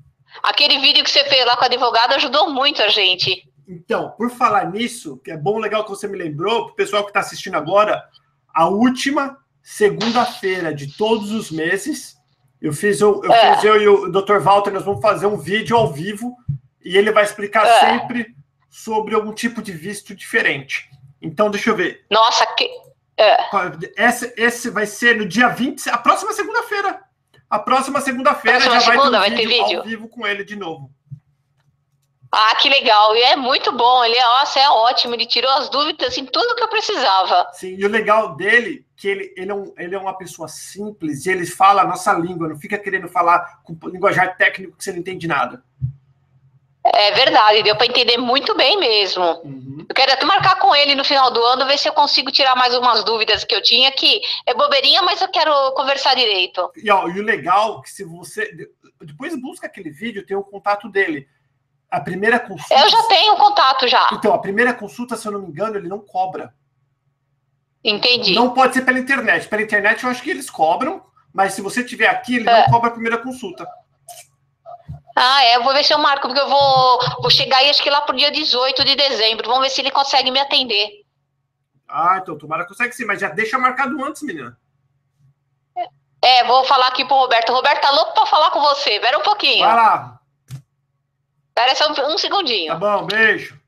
Aquele vídeo que você fez lá com a advogada ajudou muito a gente. Então, por falar nisso, que é bom, legal que você me lembrou, para o pessoal que está assistindo agora, a última segunda-feira de todos os meses, eu fiz, eu, eu, é. fiz, eu e o Dr. Walter, nós vamos fazer um vídeo ao vivo e ele vai explicar é. sempre sobre algum tipo de visto diferente. Então, deixa eu ver. Nossa, que, é. Esse, esse vai ser no dia 20, a próxima segunda-feira. A próxima segunda-feira já vai, ter, um vai vídeo ter vídeo ao vivo com ele de novo. Ah, que legal. E é muito bom. Ele é, nossa, é ótimo. Ele tirou as dúvidas em tudo que eu precisava. Sim, e o legal dele que ele, ele, é um, ele é uma pessoa simples e ele fala a nossa língua, não fica querendo falar com linguajar técnico que você não entende nada. É verdade, deu para entender muito bem mesmo. Uhum. Eu quero até marcar com ele no final do ano, ver se eu consigo tirar mais umas dúvidas que eu tinha, que é bobeirinha, mas eu quero conversar direito. E, ó, e o legal é que se você. Depois busca aquele vídeo, tem o contato dele. A primeira consulta. Eu já tenho contato já. Então, a primeira consulta, se eu não me engano, ele não cobra. Entendi. Não pode ser pela internet. Pela internet eu acho que eles cobram, mas se você tiver aqui, ele é. não cobra a primeira consulta. Ah, é, eu vou ver se eu marco, porque eu vou, vou chegar aí acho que lá pro dia 18 de dezembro. Vamos ver se ele consegue me atender. Ah, então tomara consegue sim, mas já deixa marcado antes, menina. É, vou falar aqui pro Roberto. Roberto tá louco pra falar com você. Espera um pouquinho. Vai lá. Espera só um, um segundinho. Tá bom, beijo.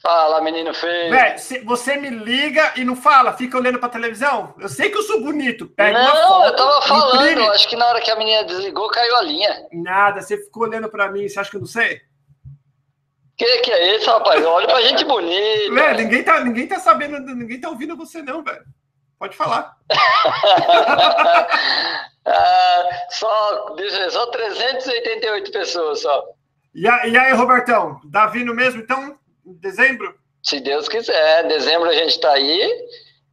Fala, menino feio. Véi, você me liga e não fala, fica olhando pra televisão. Eu sei que eu sou bonito. Pega não, foto, eu tava falando. Imprime. Acho que na hora que a menina desligou, caiu a linha. Nada, você ficou olhando pra mim. Você acha que eu não sei? Que que é isso, rapaz? Olha pra gente bonita. Véi, ninguém tá, ninguém tá sabendo, ninguém tá ouvindo você, não, velho. Pode falar. (laughs) ah, só, só 388 pessoas só. E, aí, Robertão? Tá vindo mesmo, então? Em dezembro? Se Deus quiser, dezembro a gente está aí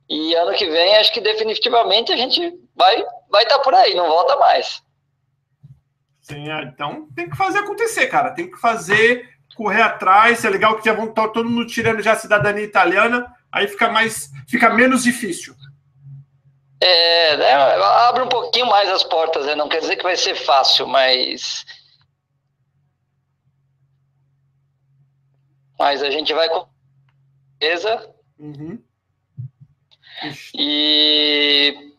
e ano que vem acho que definitivamente a gente vai vai estar tá por aí, não volta mais. Sim, é, então tem que fazer acontecer, cara. Tem que fazer, correr atrás. É legal que já vão estar todo mundo tirando já a cidadania italiana, aí fica mais, fica menos difícil. É, né, abre um pouquinho mais as portas, né? não quer dizer que vai ser fácil, mas Mas a gente vai com certeza. Uhum. E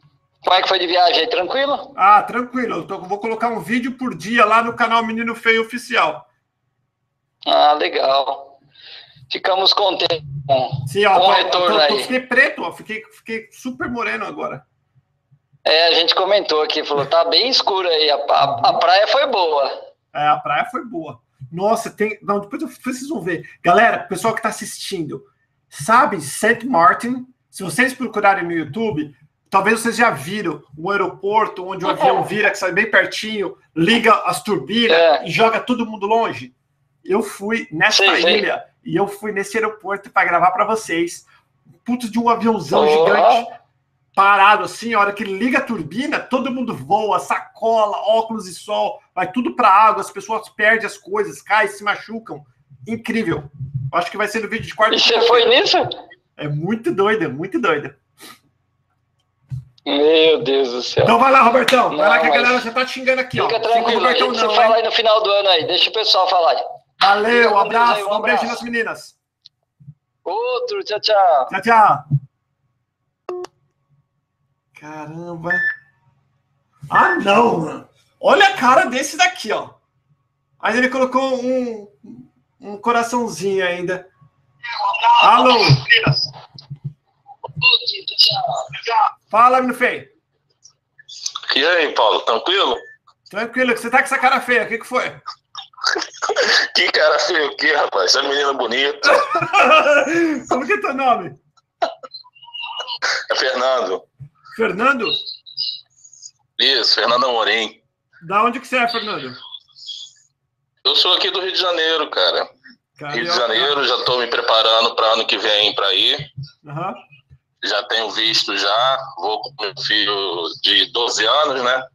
como é que foi de viagem aí? Tranquilo? Ah, tranquilo. Eu tô- vou colocar um vídeo por dia lá no canal Menino Feio Oficial. Ah, legal. Ficamos contentes com, Sim, ó, com o retorno tô- tô- aí. fiquei preto, ó. Fiquei, fiquei super moreno agora. É, a gente comentou aqui, falou, tá bem escuro aí, a, a, a praia foi boa. É, a praia foi boa. Nossa, tem. Não, depois vocês vão ver. Galera, pessoal que está assistindo, sabe St. Martin? Se vocês procurarem no YouTube, talvez vocês já viram um aeroporto onde o avião (laughs) vira, que sai bem pertinho, liga as turbinas É. e joga todo mundo longe. Eu fui nessa sei. ilha e eu fui nesse aeroporto para gravar para vocês. Puto de um aviãozão Ó. gigante parado assim, a hora que liga a turbina, todo mundo voa, sacola, óculos de sol, vai tudo para água, as pessoas perdem as coisas, caem, se machucam. Incrível. Acho que vai ser no vídeo de quarta. E você foi nisso? É muito doida, muito doida. Meu Deus do céu. Então vai lá, Robertão. Vai Não, lá que a galera já tá te xingando aqui, ó. Fica o tranquilo, a Robertão gente se não, fala aí no final do ano aí, deixa o pessoal falar. Valeu, um Fica abraço, aí, um, um beijo abraço. nas meninas. Outro, tchau, tchau. Tchau, tchau. Caramba. Ah, não, mano. Olha a cara desse daqui, ó. Aí ele colocou um, um coraçãozinho ainda. Alô? Fala, menino feio. E aí, Paulo, tranquilo? Tranquilo, você tá com essa cara feia. O que, que foi? (laughs) Que cara feio aqui, rapaz. Essa menina bonita. (laughs) Como que é teu nome? É Fernando. Fernando? Isso, Fernando Amorim. Da onde que você é, Fernando? Eu sou aqui do Rio de Janeiro, cara. Rio de Janeiro, já estou me preparando para ano que vem para ir. Aham. Já tenho visto já. Vou com meu filho de 12 anos, né?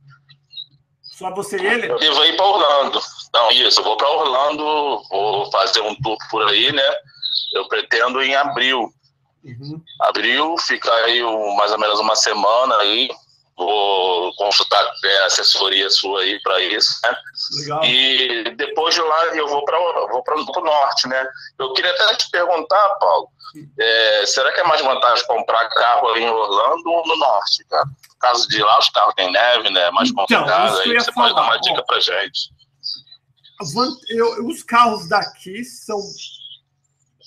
Só você e ele? E vou ir para Orlando. Não, isso, eu vou para Orlando, vou fazer um tour por aí, né? Eu pretendo em abril. Uhum. Abril, ficar aí um- mais ou menos uma semana aí. Vou consultar é, a assessoria sua aí para isso, né? Legal. E depois de lá eu vou para vou para o norte, né? Eu queria até te perguntar, Paulo, é, será que é mais vantagem comprar carro aí em Orlando ou no norte, cara? No caso de lá, os carros têm neve, né? É mais Então, complicado. eu aí você pode dar falar, uma dica pra gente. Eu- os carros daqui são.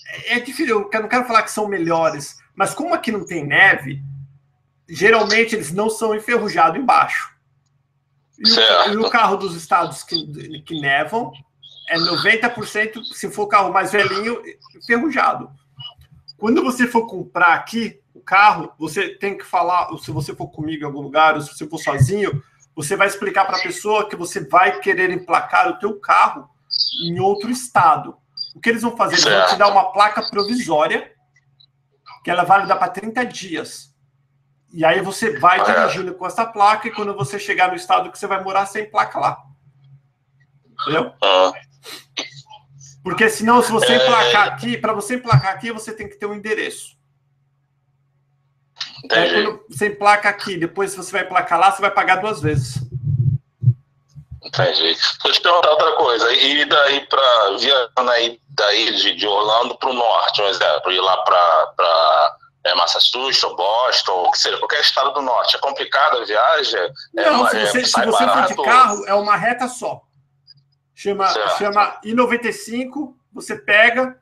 É é difícil, eu não quero falar que são melhores, mas como aqui não tem neve, geralmente eles não são enferrujados embaixo. E o, e o carro dos estados que, que nevam é 90%, se for carro mais velhinho, enferrujado. Quando você for comprar aqui o carro, você tem que falar, se você for comigo em algum lugar, ou se você for sozinho, você vai explicar para a pessoa que você vai querer emplacar o teu carro em outro estado. O que eles vão fazer? Eles vão te dar uma placa provisória, que ela é válida para 30 dias. E aí você vai dirigindo com essa placa, e quando você chegar no estado que você vai morar, sem placa lá. Entendeu? Ah, Porque senão, se você É. emplacar aqui, para você emplacar aqui, você tem que ter um endereço. Aí, quando você emplaca aqui, depois se você vai emplacar lá, você vai pagar duas vezes. Entendi. Deixa eu te perguntar outra coisa. E daí para viajando aí daí de, de Orlando para o norte, um exemplo, ir lá para é, Massachusetts, ou Boston, ou que seja, qualquer estado do norte. É complicada a viagem? É, Não, uma- se é, você, se sai você for de carro, é uma reta só. Chama, Certo. chama I-95, você pega,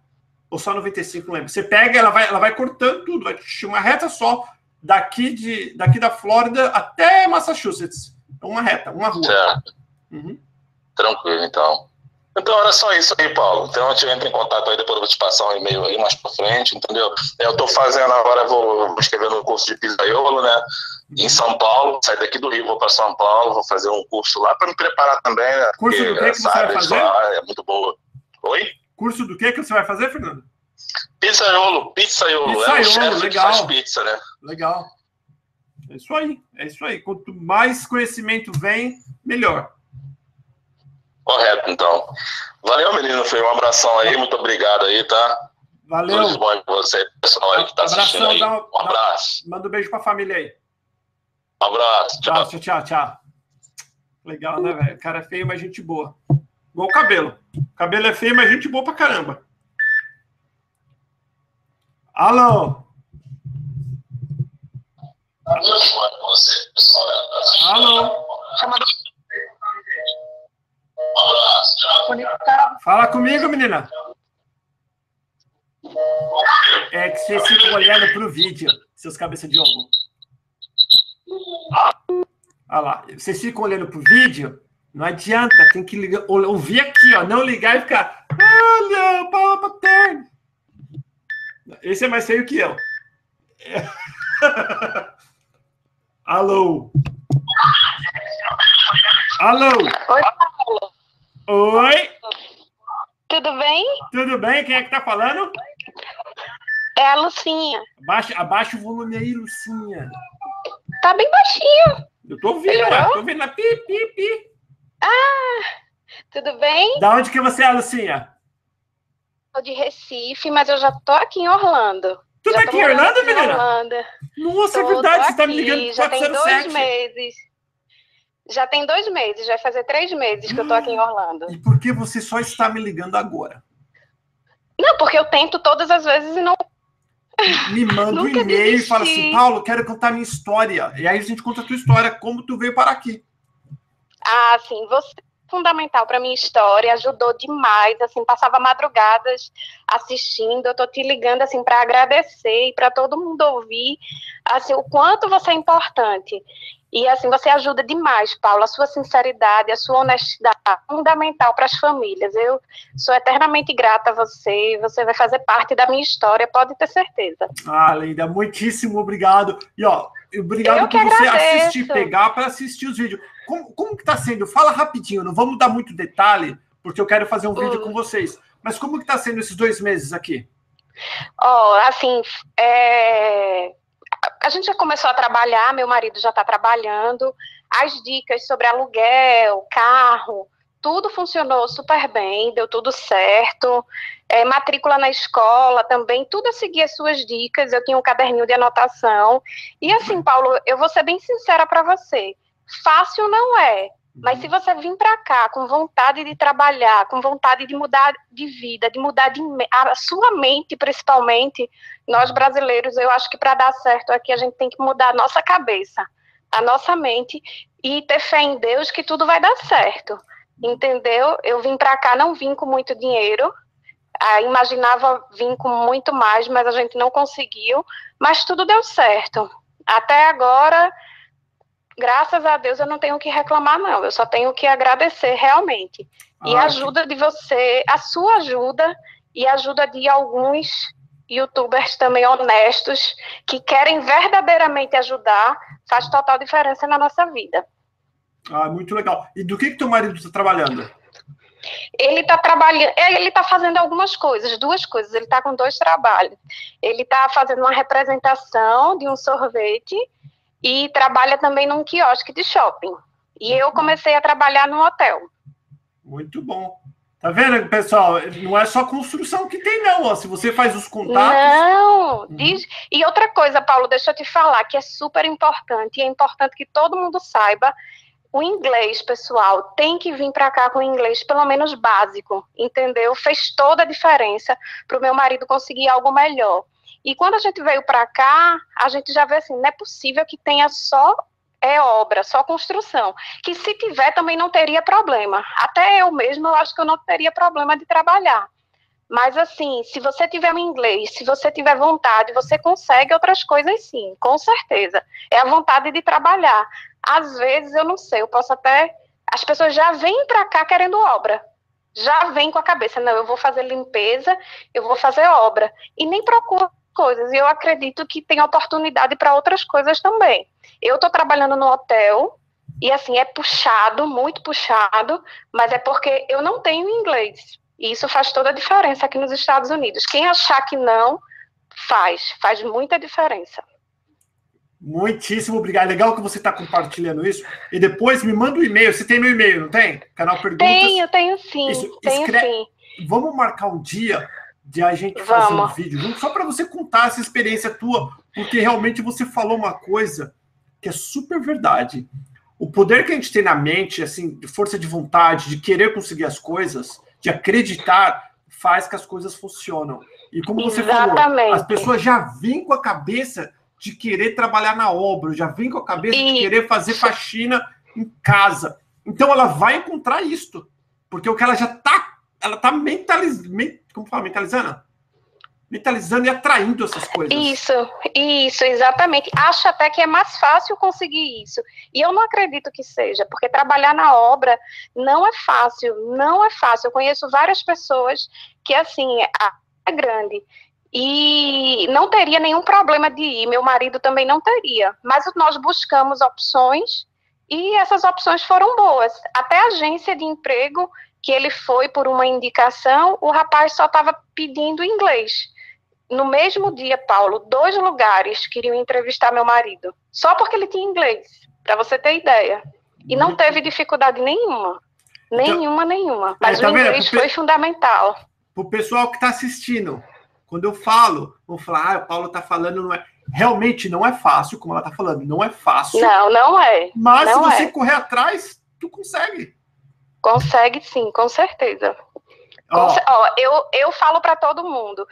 ou só 95, não lembro. Você pega, ela vai, ela vai cortando tudo, vai uma reta só, daqui, de, daqui da Flórida até Massachusetts. É uma reta, uma rua. Certo. Uhum. Tranquilo, então. Então era só isso aí, Paulo. Então a gente entra em contato aí, depois eu vou te passar um e-mail aí mais pra frente, entendeu? Eu tô fazendo agora, vou, vou escrever no curso de pizzaiolo, né? Em São Paulo, sair daqui do Rio, vou para São Paulo, vou fazer um curso lá para me preparar também, né? Curso Porque do que que você vai fazer? lá é muito boa. Oi? Curso do que que você vai fazer, Fernando? Pizzaiolo, pizzaiolo. é um Pizzaiolo, chefe que legal. faz pizza, né? Legal. É isso aí, é isso aí. Quanto mais conhecimento vem, melhor. Correto, então. Valeu, menino. Foi um abração aí, muito obrigado aí, tá? Valeu. Tudo de bom pra você, pessoal aí que tá assistindo aí. dá- Um abraço. Manda um beijo pra família aí. Um abraço. Tchau, tchau, tchau, tchau. Legal, né, velho? O cara é feio, mas gente boa. Igual o cabelo. O cabelo é feio, mas gente boa pra caramba. Alô? Alô? Fala comigo, menina. É que vocês ficam olhando pro vídeo, seus cabeças de ovo. Olha lá, vocês ficam olhando pro vídeo, não adianta, tem que ligar, ouvir aqui, ó, não ligar e ficar. Olha, Paula Paterno. Esse é mais feio que eu. (laughs) Alô? Alô? Oi. Oi? Tudo bem? Tudo bem? Quem é que tá falando? É a Lucinha. Abaixa, abaixa o volume aí, Lucinha. Tá bem baixinho. Eu tô ouvindo, lá, tô ouvindo lá. Pi, pi, pi. Ah, tudo bem? Da onde que você é, Lucinha? Sou de Recife, mas eu já tô aqui em Orlando. Tu já tá aqui em Orlando, menina? Orlando. Nossa, é Tô- verdade, tô você tá me ligando Já tem dois 407. meses. Já tem dois meses, vai fazer três meses que eu tô aqui em Orlando. E por que você só está me ligando agora? Não, porque eu tento todas as vezes e não. Me manda um e-mail e fala assim. Paulo, quero contar minha história. E aí a gente conta a tua história, como tu veio parar aqui. Ah, sim, você é fundamental para minha história, ajudou demais, assim, passava madrugadas assistindo, eu tô te ligando assim para agradecer e para todo mundo ouvir assim o quanto você é importante. E assim, você ajuda demais, Paulo, a sua sinceridade, a sua honestidade é fundamental para as famílias. Eu sou eternamente grata a você, você vai fazer parte da minha história, pode ter certeza. Ah, Linda, muitíssimo obrigado. E ó, obrigado Eu por você agradeço. assistir, pegar para assistir os vídeos. Como, como que tá sendo? Fala rapidinho, não vamos dar muito detalhe, porque eu quero fazer um vídeo Hum. com vocês. Mas como que tá sendo esses dois meses aqui? Ó, assim, é, a gente já começou a trabalhar, meu marido já está trabalhando, as dicas sobre aluguel, carro, tudo funcionou super bem, deu tudo certo. É, matrícula na escola também, tudo eu segui as suas dicas, eu tinha um caderninho de anotação. E assim, Paulo, eu vou ser bem sincera para você. Fácil não é, mas se você vir para cá com vontade de trabalhar, com vontade de mudar de vida, de mudar de a sua mente, principalmente, nós brasileiros, eu acho que para dar certo aqui a gente tem que mudar a nossa cabeça, a nossa mente e ter fé em Deus que tudo vai dar certo. Entendeu? Eu vim para cá, não vim com muito dinheiro. ah, imaginava vir com muito mais, mas a gente não conseguiu. Mas tudo deu certo. Até agora, graças a Deus, eu não tenho o que reclamar, não. Eu só tenho que agradecer realmente. E Ah, a ajuda de você, a sua ajuda e a ajuda de alguns youtubers também honestos que querem verdadeiramente ajudar, faz total diferença na nossa vida. Ah, muito legal. E do que que teu marido está trabalhando? Ele está trabalhando, ele está fazendo algumas coisas, duas coisas. Ele está com dois trabalhos. Ele está fazendo uma representação de um sorvete e trabalha também num quiosque de shopping. E eu comecei a trabalhar no hotel. Muito bom. Tá vendo, pessoal? Não é só construção que tem, não. Ó. Se você faz os contatos. Não, diz. E outra coisa, Paulo, deixa eu te falar que é super importante e é importante que todo mundo saiba o inglês, pessoal. Tem que vir para cá com o inglês pelo menos básico, entendeu? Fez toda a diferença para o meu marido conseguir algo melhor. E quando a gente veio para cá, a gente já vê assim, não é possível que tenha só é obra, só construção. Que se tiver também não teria problema. Até eu mesma eu acho que eu não teria problema de trabalhar. Mas assim, se você tiver um inglês, se você tiver vontade, você consegue outras coisas sim, com certeza. É a vontade de trabalhar. Às vezes eu não sei, eu posso até as pessoas já vêm para cá querendo obra. Já vêm com a cabeça, não, eu vou fazer limpeza, eu vou fazer obra e nem procuram coisas. E eu acredito que tem oportunidade para outras coisas também. Eu estou trabalhando no hotel e assim é puxado, muito puxado, mas é porque eu não tenho inglês. E isso faz toda a diferença aqui nos Estados Unidos. Quem achar que não, faz, faz muita diferença. Muitíssimo obrigado. Legal que você está compartilhando isso. E depois me manda um e-mail. Você tem meu e-mail, não tem? Canal Perguntas. Tenho, tenho sim, Isso, tenho escre- sim. Vamos marcar um dia de a gente fazer um Vamos. vídeo junto, só para você contar essa experiência tua, porque realmente você falou uma coisa que é super verdade. O poder que a gente tem na mente, assim, de força de vontade, de querer conseguir as coisas, de acreditar, faz que as coisas funcionam. E como você Exatamente. falou, as pessoas já vêm com a cabeça de querer trabalhar na obra, já vêm com a cabeça de Isso. querer fazer faxina em casa. Então ela vai encontrar isto, porque o que ela já tá, ela tá mentalizando, como fala, mentalizando? Mentalizando e atraindo essas coisas. Isso, isso, exatamente. Acho até que é mais fácil conseguir isso. E eu não acredito que seja, porque trabalhar na obra não é fácil, não é fácil. Eu conheço várias pessoas que, assim, é grande. E não teria nenhum problema de ir, meu marido também não teria. Mas nós buscamos opções e essas opções foram boas. Até a agência de emprego que ele foi por uma indicação, o rapaz só estava pedindo inglês no mesmo dia, Paulo, dois lugares queriam entrevistar meu marido, só porque ele tinha inglês, para você ter ideia. E não teve dificuldade nenhuma. Nenhuma, nenhuma. Mas tá o inglês foi fundamental. Pro pessoal que está assistindo, quando eu falo, vão falar, ah, o Paulo está falando, não é. Realmente não é fácil, como ela está falando, não é fácil. Não, não é. Mas não se você é. correr atrás, tu consegue. Consegue sim, com certeza. Ó, eu, eu falo para todo mundo: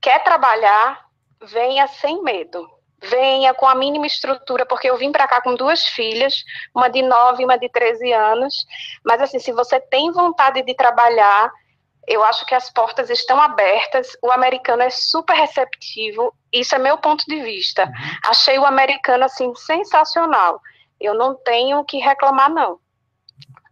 quer trabalhar, venha sem medo. Venha com a mínima estrutura, porque eu vim para cá com duas filhas, uma de 9 e uma de 13 anos. Mas, assim, se você tem vontade de trabalhar, eu acho que as portas estão abertas. O americano é super receptivo. Isso é meu ponto de vista. Achei o americano, assim, sensacional. Eu não tenho o que reclamar, não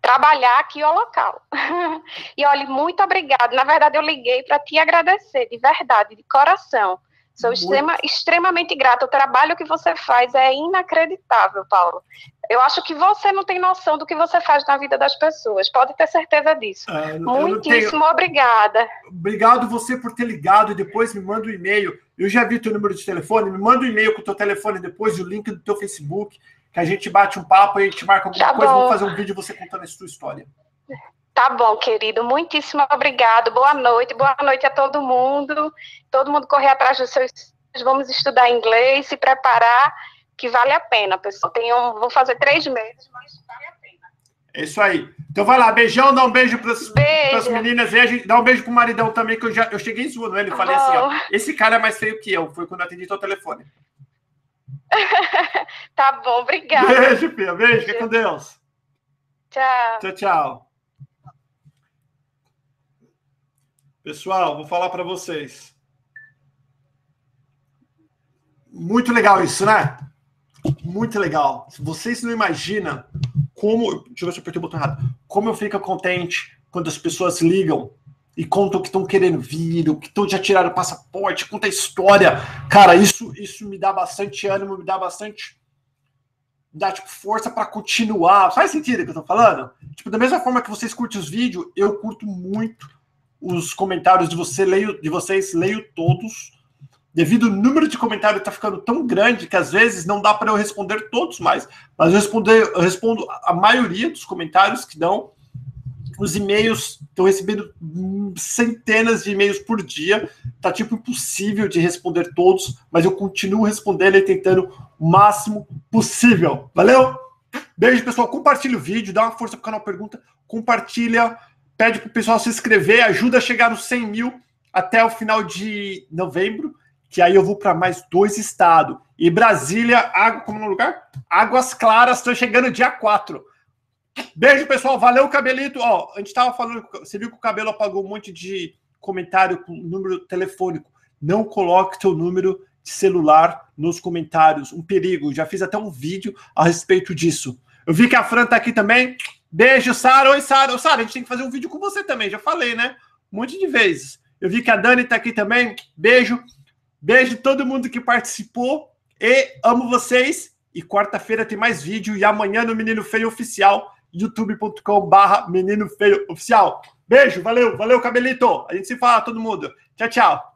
trabalhar aqui ao local. (laughs) e olha, muito obrigada. Na verdade, eu liguei para te agradecer, de verdade, de coração. Sou extrema, extremamente grata. O trabalho que você faz é inacreditável, Paulo. Eu acho que você não tem noção do que você faz na vida das pessoas. Pode ter certeza disso. ah, não tenho- Muitíssimo obrigada. Obrigado você por ter ligado e depois me manda um e-mail. Eu já vi teu número de telefone, me manda um e-mail com o teu telefone depois o link do teu Facebook, que a gente bate um papo e a gente marca alguma Tá coisa, bom. vamos fazer um vídeo você contando essa tua história. Tá bom, querido. Muitíssimo obrigado. Boa noite. Boa noite a todo mundo. Todo mundo correr atrás dos seus. Vamos estudar inglês, se preparar, que vale a pena, pessoal. Tenho, vou fazer três meses, mas vale a pena. É isso aí. Então vai lá, beijão, dá um beijo para as meninas e a gente dá um beijo pro maridão também, que eu já eu cheguei zoando ele, falei assim, ó, esse cara é mais feio que eu, foi quando eu atendi teu telefone. (laughs) Tá bom, obrigada. Beijo, Pia, beijo, fica com Deus. Tchau. Tchau, tchau. Pessoal, vou falar para vocês. Muito legal isso, né? Muito legal. Vocês não imaginam como. Deixa eu ver se eu apertei o botão errado. Como eu fico contente quando as pessoas ligam e contam que estão querendo vir, o que estão já tiraram o passaporte, conta a história. Cara, isso, isso me dá bastante ânimo, me dá bastante. Dá tipo, força para continuar. Faz sentido o que eu tô falando? Tipo, da mesma forma que vocês curtem os vídeos, eu curto muito os comentários de, você, leio, de vocês, leio todos. Devido ao número de comentários tá ficando tão grande que às vezes não dá para eu responder todos mais. Mas eu, responder, eu respondo a maioria dos comentários que dão. Os e-mails, estou recebendo hum, centenas de e-mails por dia. Tá tipo impossível de responder todos, mas eu continuo respondendo e tentando o máximo possível. Valeu? Beijo, pessoal. Compartilha o vídeo, dá uma força pro canal Pergunta, compartilha, pede pro pessoal se inscrever, ajuda a chegar nos 100 mil até o final de novembro, que aí eu vou para mais dois estados. E Brasília, água, como no lugar? Águas Claras, estou chegando dia 4. Beijo, pessoal. Valeu, cabelito. Ó, a gente tava falando, você viu que o cabelo apagou um monte de comentário com número telefônico. Não coloque seu número de celular nos comentários. Um perigo. Já fiz até um vídeo a respeito disso. Eu vi que a Fran tá aqui também. Beijo, Sara. Oi, Sara. Sara, a gente tem que fazer um vídeo com você também. Já falei, né? Um monte de vezes. Eu vi que a Dani tá aqui também. Beijo. Beijo todo mundo que participou. E amo vocês. E quarta-feira tem mais vídeo. E amanhã no Menino Feio Oficial, youtube.com/barra Menino Feio Oficial. Beijo, valeu, valeu, cabelito. A gente se fala, todo mundo. Tchau, tchau.